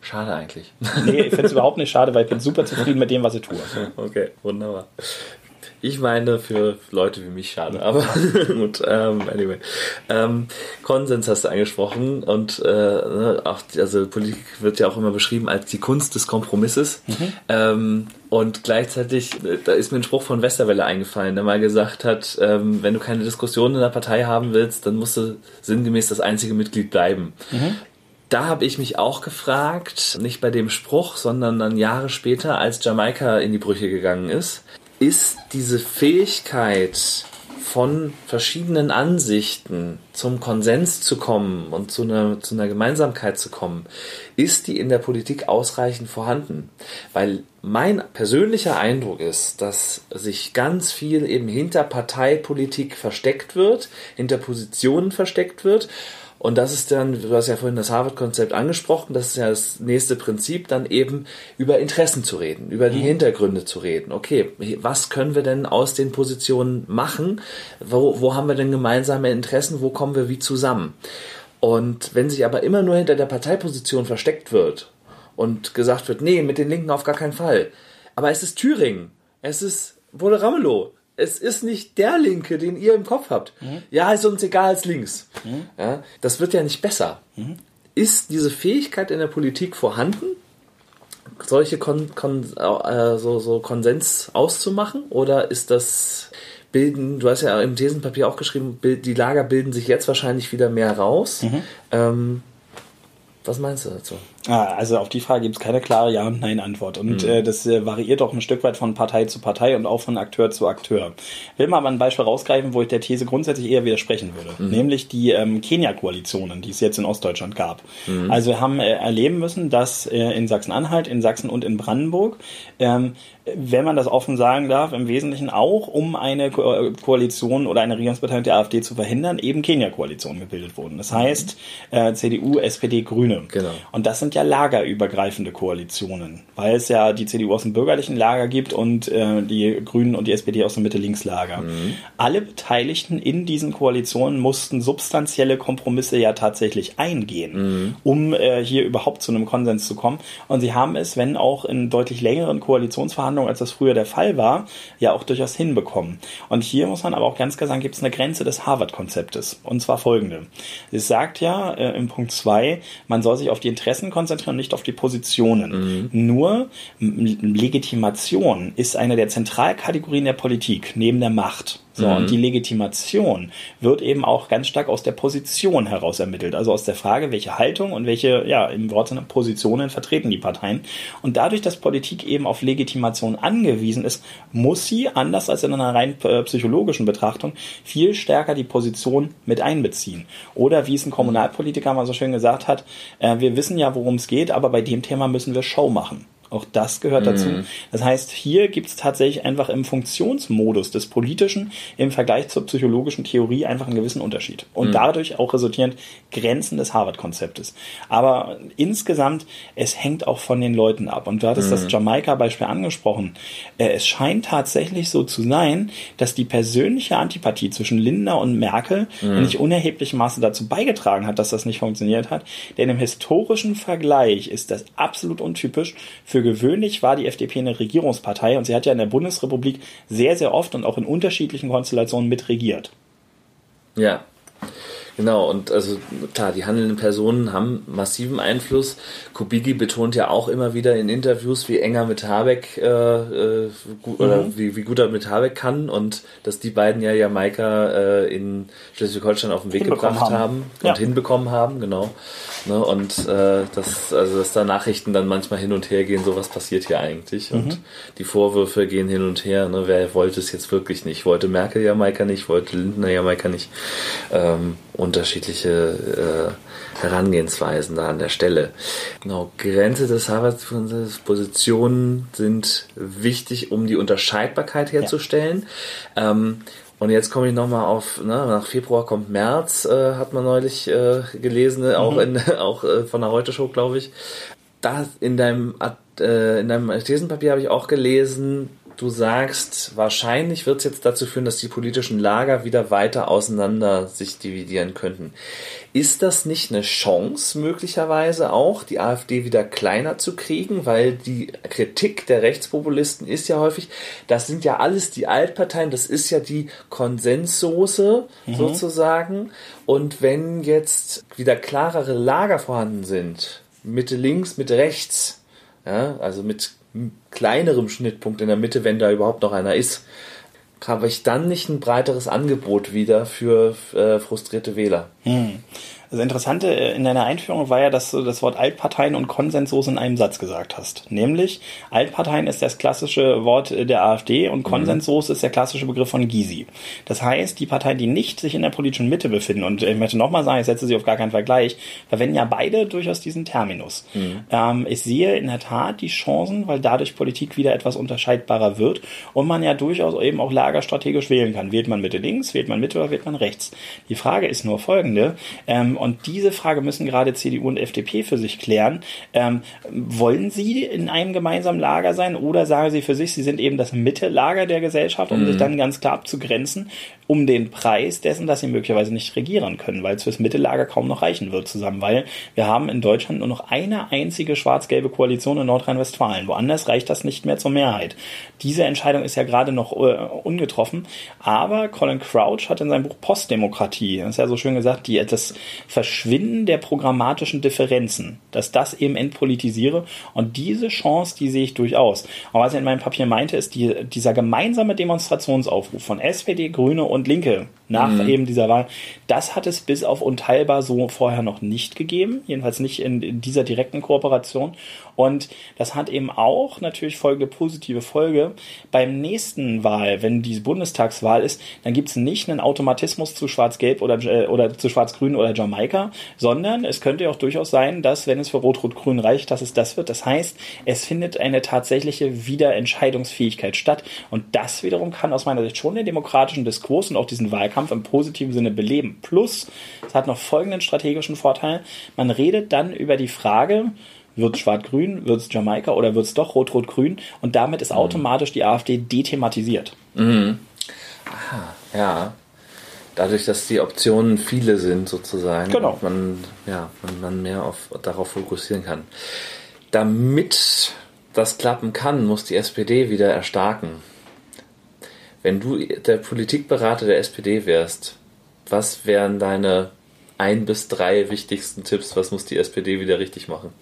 Schade eigentlich. Nee, ich finde es <laughs> überhaupt nicht schade, weil ich bin super zufrieden mit dem, was ich tue. Okay, wunderbar. Ich meine für Leute wie mich schade, aber <laughs> gut, ähm, anyway. Ähm, Konsens hast du angesprochen und äh, ne, auch, also Politik wird ja auch immer beschrieben als die Kunst des Kompromisses. Mhm. Ähm, und gleichzeitig, äh, da ist mir ein Spruch von Westerwelle eingefallen, der mal gesagt hat, ähm, wenn du keine Diskussion in der Partei haben willst, dann musst du sinngemäß das einzige Mitglied bleiben. Mhm. Da habe ich mich auch gefragt, nicht bei dem Spruch, sondern dann Jahre später, als Jamaika in die Brüche gegangen ist, ist diese Fähigkeit von verschiedenen Ansichten zum Konsens zu kommen und zu einer, zu einer Gemeinsamkeit zu kommen, ist die in der Politik ausreichend vorhanden? Weil mein persönlicher Eindruck ist, dass sich ganz viel eben hinter Parteipolitik versteckt wird, hinter Positionen versteckt wird und das ist dann, du hast ja vorhin das Harvard-Konzept angesprochen, das ist ja das nächste Prinzip, dann eben über Interessen zu reden, über die mhm. Hintergründe zu reden. Okay, was können wir denn aus den Positionen machen? Wo, wo haben wir denn gemeinsame Interessen? Wo kommen wir wie zusammen? Und wenn sich aber immer nur hinter der Parteiposition versteckt wird und gesagt wird, nee, mit den Linken auf gar keinen Fall. Aber es ist Thüringen. Es ist Wolle Ramelow es ist nicht der Linke, den ihr im Kopf habt. Mhm. Ja, ist uns egal als links. Mhm. Ja, das wird ja nicht besser. Mhm. Ist diese Fähigkeit in der Politik vorhanden, solche Kon Kon äh, so, so Konsens auszumachen? Oder ist das bilden, du hast ja im Thesenpapier auch geschrieben, die Lager bilden sich jetzt wahrscheinlich wieder mehr raus. Mhm. Ähm, was meinst du dazu? Ah, also auf die Frage gibt es keine klare Ja- und Nein-Antwort. Und mhm. äh, das äh, variiert auch ein Stück weit von Partei zu Partei und auch von Akteur zu Akteur. Ich will mal ein Beispiel rausgreifen, wo ich der These grundsätzlich eher widersprechen würde. Mhm. Nämlich die ähm, Kenia-Koalitionen, die es jetzt in Ostdeutschland gab. Mhm. Also wir haben äh, erleben müssen, dass äh, in Sachsen-Anhalt, in Sachsen und in Brandenburg ähm, wenn man das offen sagen darf, im Wesentlichen auch, um eine Ko Koalition oder eine Regierungspartei der AfD zu verhindern, eben Kenia-Koalitionen gebildet wurden. Das heißt äh, CDU, SPD, Grüne. Genau. Und das sind ja lagerübergreifende Koalitionen, weil es ja die CDU aus dem bürgerlichen Lager gibt und äh, die Grünen und die SPD aus dem Mitte-Links-Lager. Mhm. Alle Beteiligten in diesen Koalitionen mussten substanzielle Kompromisse ja tatsächlich eingehen, mhm. um äh, hier überhaupt zu einem Konsens zu kommen. Und sie haben es, wenn auch in deutlich längeren Koalitionsverhandlungen, Verhandlungen, als das früher der Fall war, ja auch durchaus hinbekommen. Und hier muss man aber auch ganz klar sagen, gibt es eine Grenze des Harvard-Konzeptes. Und zwar folgende. Es sagt ja äh, im Punkt 2, man soll sich auf die Interessen konzentrieren und nicht auf die Positionen. Mhm. Nur Legitimation ist eine der Zentralkategorien der Politik, neben der Macht. So, mhm. und die Legitimation wird eben auch ganz stark aus der Position heraus ermittelt. Also aus der Frage, welche Haltung und welche, ja, im Wort Positionen vertreten die Parteien. Und dadurch, dass Politik eben auf Legitimation angewiesen ist, muss sie, anders als in einer rein äh, psychologischen Betrachtung, viel stärker die Position mit einbeziehen. Oder wie es ein Kommunalpolitiker mal so schön gesagt hat, äh, wir wissen ja, worum es geht, aber bei dem Thema müssen wir Show machen. Auch das gehört dazu. Mhm. Das heißt, hier gibt es tatsächlich einfach im Funktionsmodus des Politischen im Vergleich zur psychologischen Theorie einfach einen gewissen Unterschied. Und mhm. dadurch auch resultierend Grenzen des Harvard-Konzeptes. Aber insgesamt, es hängt auch von den Leuten ab. Und du hattest mhm. das Jamaika-Beispiel angesprochen. Äh, es scheint tatsächlich so zu sein, dass die persönliche Antipathie zwischen Lindner und Merkel mhm. in nicht unerheblichem Maße dazu beigetragen hat, dass das nicht funktioniert hat. Denn im historischen Vergleich ist das absolut untypisch für für gewöhnlich war die FDP eine Regierungspartei und sie hat ja in der Bundesrepublik sehr, sehr oft und auch in unterschiedlichen Konstellationen mitregiert. Ja. Genau, und also klar, die handelnden Personen haben massiven Einfluss. Kubigi betont ja auch immer wieder in Interviews, wie enger mit Habeck äh, äh, gut, mhm. oder wie, wie gut er mit Habeck kann und dass die beiden ja Jamaika äh, in Schleswig-Holstein auf den Weg gebracht haben, haben und ja. hinbekommen haben, genau. Ne, und äh, dass, also dass da Nachrichten dann manchmal hin und her gehen, so was passiert hier eigentlich. Mhm. Und die Vorwürfe gehen hin und her, ne, wer wollte es jetzt wirklich nicht? Wollte Merkel Jamaika nicht, wollte Lindner Jamaika nicht. Ähm, unterschiedliche äh, Herangehensweisen da an der Stelle. Genau, Grenze des Arbeitsplatzes, Positionen sind wichtig, um die Unterscheidbarkeit herzustellen. Ja. Ähm, und jetzt komme ich nochmal auf, ne, nach Februar kommt März, äh, hat man neulich äh, gelesen, mhm. auch, in, <laughs> auch äh, von der Heute-Show, glaube ich. Da in deinem, äh, in deinem Thesenpapier habe ich auch gelesen, du sagst, wahrscheinlich wird es jetzt dazu führen, dass die politischen Lager wieder weiter auseinander sich dividieren könnten. Ist das nicht eine Chance möglicherweise auch, die AfD wieder kleiner zu kriegen? Weil die Kritik der Rechtspopulisten ist ja häufig, das sind ja alles die Altparteien, das ist ja die Konsenssoße mhm. sozusagen. Und wenn jetzt wieder klarere Lager vorhanden sind, Mitte links, Mitte rechts, ja, also mit kleinerem Schnittpunkt in der Mitte, wenn da überhaupt noch einer ist, habe ich dann nicht ein breiteres Angebot wieder für äh, frustrierte Wähler. Hm. Das Interessante äh, in deiner Einführung war ja, dass du das Wort Altparteien und Konsensus in einem Satz gesagt hast. Nämlich, Altparteien ist das klassische Wort der AfD und. Konsensus mhm. ist der klassische Begriff von Gysi. Das heißt, die Parteien, die nicht sich in der politischen Mitte befinden, und ich möchte nochmal sagen, ich setze sie auf gar keinen Vergleich, verwenden ja beide durchaus diesen Terminus. Mhm. Ähm, ich sehe in der Tat die Chancen, weil dadurch Politik wieder etwas unterscheidbarer wird und man ja durchaus eben auch lagerstrategisch wählen kann. Wählt man Mitte links, wählt man Mitte oder wählt man rechts? Die Frage ist nur folgende, ähm, und diese Frage müssen gerade CDU und FDP für sich klären. Ähm, wollen sie in einem gemeinsamen Lager sein oder sagen sie für sich, sie sind eben das Mittellager der Gesellschaft, um mhm. sich dann ganz klar abzugrenzen? Um den Preis dessen, dass sie möglicherweise nicht regieren können, weil es fürs Mittellager kaum noch reichen wird zusammen, weil wir haben in Deutschland nur noch eine einzige schwarz-gelbe Koalition in Nordrhein-Westfalen. Woanders reicht das nicht mehr zur Mehrheit. Diese Entscheidung ist ja gerade noch äh, ungetroffen, aber Colin Crouch hat in seinem Buch Postdemokratie, das ist ja so schön gesagt, die, das Verschwinden der programmatischen Differenzen, dass das eben entpolitisiere und diese Chance, die sehe ich durchaus. Aber was er in meinem Papier meinte, ist die, dieser gemeinsame Demonstrationsaufruf von SPD, Grüne und und Linke nach mhm. eben dieser Wahl. Das hat es bis auf unteilbar so vorher noch nicht gegeben, jedenfalls nicht in, in dieser direkten Kooperation. Und das hat eben auch natürlich folgende positive Folge. Beim nächsten Wahl, wenn die Bundestagswahl ist, dann gibt es nicht einen Automatismus zu Schwarz-Gelb oder, äh, oder zu Schwarz-Grün oder Jamaika, sondern es könnte auch durchaus sein, dass, wenn es für Rot-Rot-Grün reicht, dass es das wird. Das heißt, es findet eine tatsächliche Wiederentscheidungsfähigkeit statt. Und das wiederum kann aus meiner Sicht schon den demokratischen Diskurs und auch diesen Wahlkampf im positiven Sinne beleben. Plus, es hat noch folgenden strategischen Vorteil. Man redet dann über die Frage, wird es schwarz-grün, wird es Jamaika oder wird es doch rot-rot-grün und damit ist mhm. automatisch die AfD dethematisiert. Mhm. Aha, ja. Dadurch, dass die Optionen viele sind sozusagen genau. man, ja, man, man mehr auf, darauf fokussieren kann. Damit das klappen kann, muss die SPD wieder erstarken. Wenn du der Politikberater der SPD wärst, was wären deine ein bis drei wichtigsten Tipps? Was muss die SPD wieder richtig machen?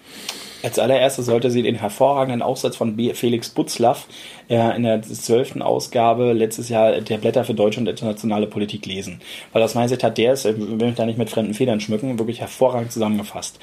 Als allererstes sollte sie den hervorragenden Aufsatz von Felix Butzlaff äh, in der zwölften Ausgabe letztes Jahr der Blätter für deutsche und internationale Politik lesen. Weil aus meiner Sicht hat der es, äh, will mich da nicht mit fremden Federn schmücken, wirklich hervorragend zusammengefasst.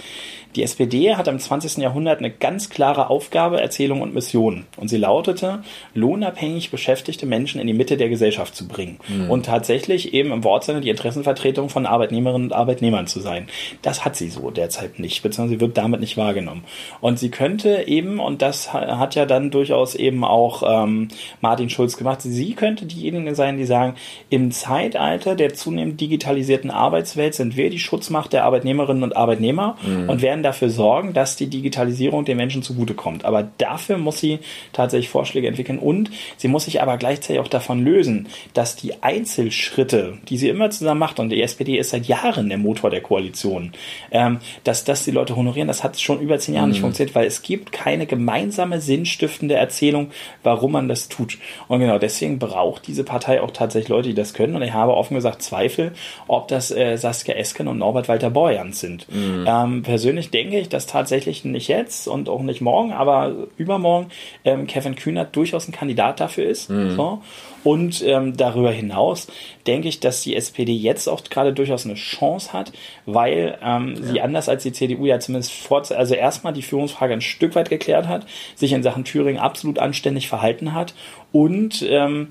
Die SPD hat im 20. Jahrhundert eine ganz klare Aufgabe, Erzählung und Mission. Und sie lautete, lohnabhängig beschäftigte Menschen in die Mitte der Gesellschaft zu bringen. Mhm. Und tatsächlich eben im Wortsinne die Interessenvertretung von Arbeitnehmerinnen und Arbeitnehmern zu sein. Das hat sie so derzeit nicht, beziehungsweise wird damit nicht wahrgenommen. Und sie könnte eben, und das hat ja dann durchaus eben auch ähm, Martin Schulz gemacht, sie könnte diejenige sein, die sagen, im Zeitalter der zunehmend digitalisierten Arbeitswelt sind wir die Schutzmacht der Arbeitnehmerinnen und Arbeitnehmer mhm. und werden dafür sorgen, dass die Digitalisierung den Menschen zugutekommt. Aber dafür muss sie tatsächlich Vorschläge entwickeln und sie muss sich aber gleichzeitig auch davon lösen, dass die Einzelschritte, die sie immer zusammen macht, und die SPD ist seit Jahren der Motor der Koalition, ähm, dass das die Leute honorieren, das hat schon über zehn Jahre mhm. nicht nicht funktioniert, weil es gibt keine gemeinsame sinnstiftende Erzählung, warum man das tut. Und genau deswegen braucht diese Partei auch tatsächlich Leute, die das können. Und ich habe offen gesagt Zweifel, ob das äh, Saskia Esken und Norbert Walter Borjans sind. Ähm, persönlich denke ich, dass tatsächlich nicht jetzt und auch nicht morgen, aber übermorgen ähm, Kevin Kühnert durchaus ein Kandidat dafür ist. So. Und ähm, darüber hinaus denke ich, dass die SPD jetzt auch gerade durchaus eine Chance hat, weil ähm, sie anders als die CDU ja zumindest vor, also erstmal die Führungsfrage ein Stück weit geklärt hat, sich in Sachen Thüringen absolut anständig verhalten hat und ähm,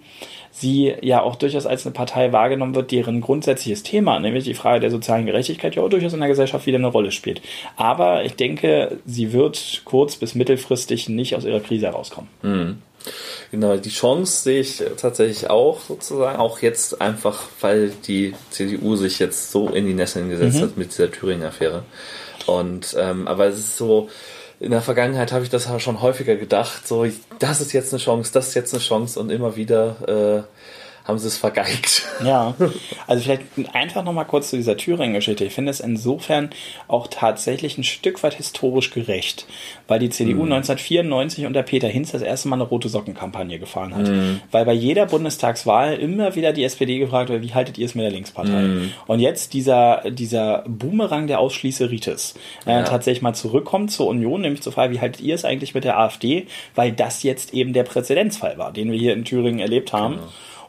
sie ja auch durchaus als eine Partei wahrgenommen wird, deren grundsätzliches Thema, nämlich die Frage der sozialen Gerechtigkeit, ja auch durchaus in der Gesellschaft wieder eine Rolle spielt. Aber ich denke, sie wird kurz- bis mittelfristig nicht aus ihrer Krise herauskommen. Genau, die Chance sehe ich tatsächlich auch sozusagen, auch jetzt einfach, weil die CDU sich jetzt so in die Nesseln gesetzt hat mit dieser Thüringen-Affäre. Und ähm, aber es ist so, in der Vergangenheit habe ich das schon häufiger gedacht, so, das ist jetzt eine Chance, das ist jetzt eine Chance und immer wieder äh, haben sie es vergeigt. <laughs> Ja, also vielleicht einfach nochmal kurz zu dieser Thüringen-Geschichte. Ich finde es insofern auch tatsächlich ein Stück weit historisch gerecht, weil die CDU 1994 unter Peter Hinz das erste Mal eine rote Sockenkampagne gefahren hat. Weil bei jeder Bundestagswahl immer wieder die SPD gefragt wird, wie haltet ihr es mit der Linkspartei? Und jetzt dieser, dieser Boomerang der Ausschließeritis äh, Ja. tatsächlich mal zurückkommt zur Union, nämlich zur Frage, wie haltet ihr es eigentlich mit der AfD? Weil das jetzt eben der Präzedenzfall war, den wir hier in Thüringen erlebt haben.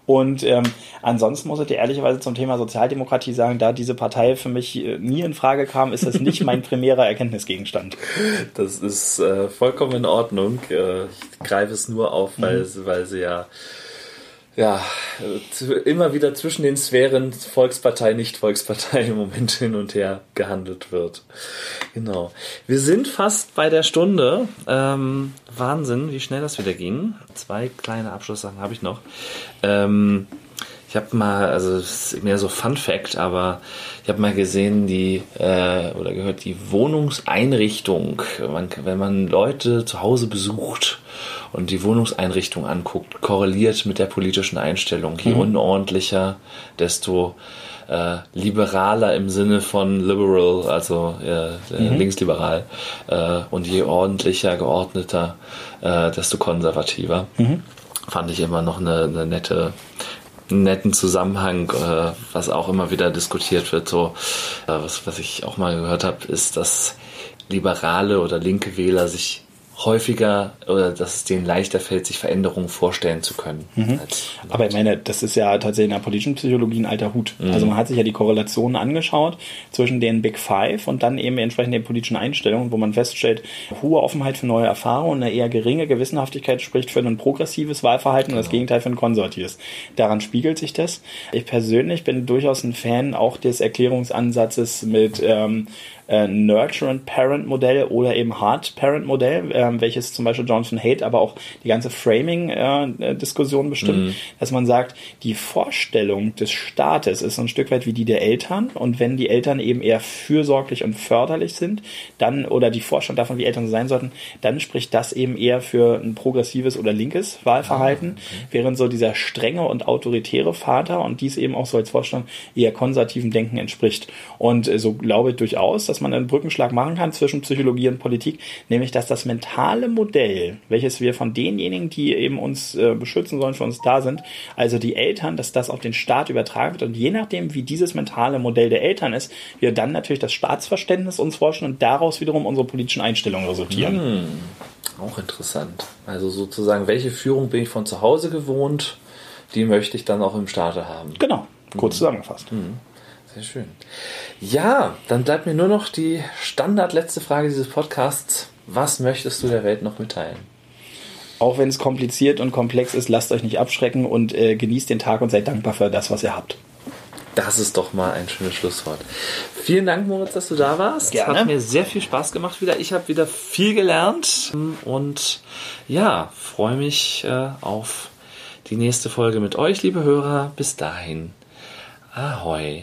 Und ähm, ansonsten muss ich dir ehrlicherweise zum Thema Sozialdemokratie sagen, da diese Partei für mich äh, nie in Frage kam, ist das nicht mein primärer Erkenntnisgegenstand. <laughs> Das ist äh, vollkommen in Ordnung. Äh, ich greife es nur auf, weil, sie- weil sie ja ja, immer wieder zwischen den Sphären Volkspartei, Nicht-Volkspartei im Moment hin und her gehandelt wird. Genau. Wir sind fast bei der Stunde. Ähm, Wahnsinn, wie schnell das wieder ging. Zwei kleine Abschlusssachen habe ich noch. Ähm, ich habe mal, also es ist mehr so Fun Fact, aber ich habe mal gesehen, die äh, oder gehört die Wohnungseinrichtung, man, wenn man Leute zu Hause besucht und die Wohnungseinrichtung anguckt, korreliert mit der politischen Einstellung. Je unordentlicher, desto äh, liberaler im Sinne von liberal, also äh, äh, linksliberal, äh, und je ordentlicher, geordneter, äh, desto konservativer. Fand ich immer noch eine, eine nette netten Zusammenhang, äh, was auch immer wieder diskutiert wird. So, äh, was, was ich auch mal gehört habe, ist, dass liberale oder linke Wähler sich häufiger oder dass es denen leichter fällt, sich Veränderungen vorstellen zu können. Als, Aber ich meine, das ist ja tatsächlich in der politischen Psychologie ein alter Hut. Also man hat sich ja die Korrelationen angeschaut zwischen den Big Five und dann eben entsprechend den politischen Einstellungen, wo man feststellt, hohe Offenheit für neue Erfahrungen, eine eher geringe Gewissenhaftigkeit spricht für ein progressives Wahlverhalten und das Gegenteil für ein konservatives. Daran spiegelt sich das. Ich persönlich bin durchaus ein Fan auch des Erklärungsansatzes mit ähm, äh, Nurturant Parent Modell oder eben Hard Parent Modell, ähm, welches zum Beispiel Jonathan Haidt, aber auch die ganze Framing-Diskussion bestimmt, dass man sagt, die Vorstellung des Staates ist so ein Stück weit wie die der Eltern und wenn die Eltern eben eher fürsorglich und förderlich sind, dann oder die Vorstellung davon, wie Eltern sein sollten, dann spricht das eben eher für ein progressives oder linkes Wahlverhalten, während so dieser strenge und autoritäre Vater und dies eben auch so als Vorstellung eher konservativen Denken entspricht. Und äh, so glaube ich durchaus, dass man einen Brückenschlag machen kann zwischen Psychologie und Politik, nämlich dass das mentale Modell, welches wir von denjenigen, die eben uns äh, beschützen sollen, für uns da sind, also die Eltern, dass das auf den Staat übertragen wird und je nachdem, wie dieses mentale Modell der Eltern ist, wir dann natürlich das Staatsverständnis uns forschen und daraus wiederum unsere politischen Einstellungen resultieren. Auch interessant. Also sozusagen, welche Führung bin ich von zu Hause gewohnt, die möchte ich dann auch im Staate haben. Genau, kurz zusammengefasst. Sehr schön. Ja, dann bleibt mir nur noch die Standard letzte Frage dieses Podcasts. Was möchtest du der Welt noch mitteilen? Auch wenn es kompliziert und komplex ist, lasst euch nicht abschrecken und äh, genießt den Tag und seid dankbar für das, was ihr habt. Das ist doch mal ein schönes Schlusswort. Vielen Dank, Moritz, dass du da warst. Gerne. Hat mir sehr viel Spaß gemacht wieder. Ich habe wieder viel gelernt und ja, freue mich äh, auf die nächste Folge mit euch, liebe Hörer. Bis dahin. Ahoi.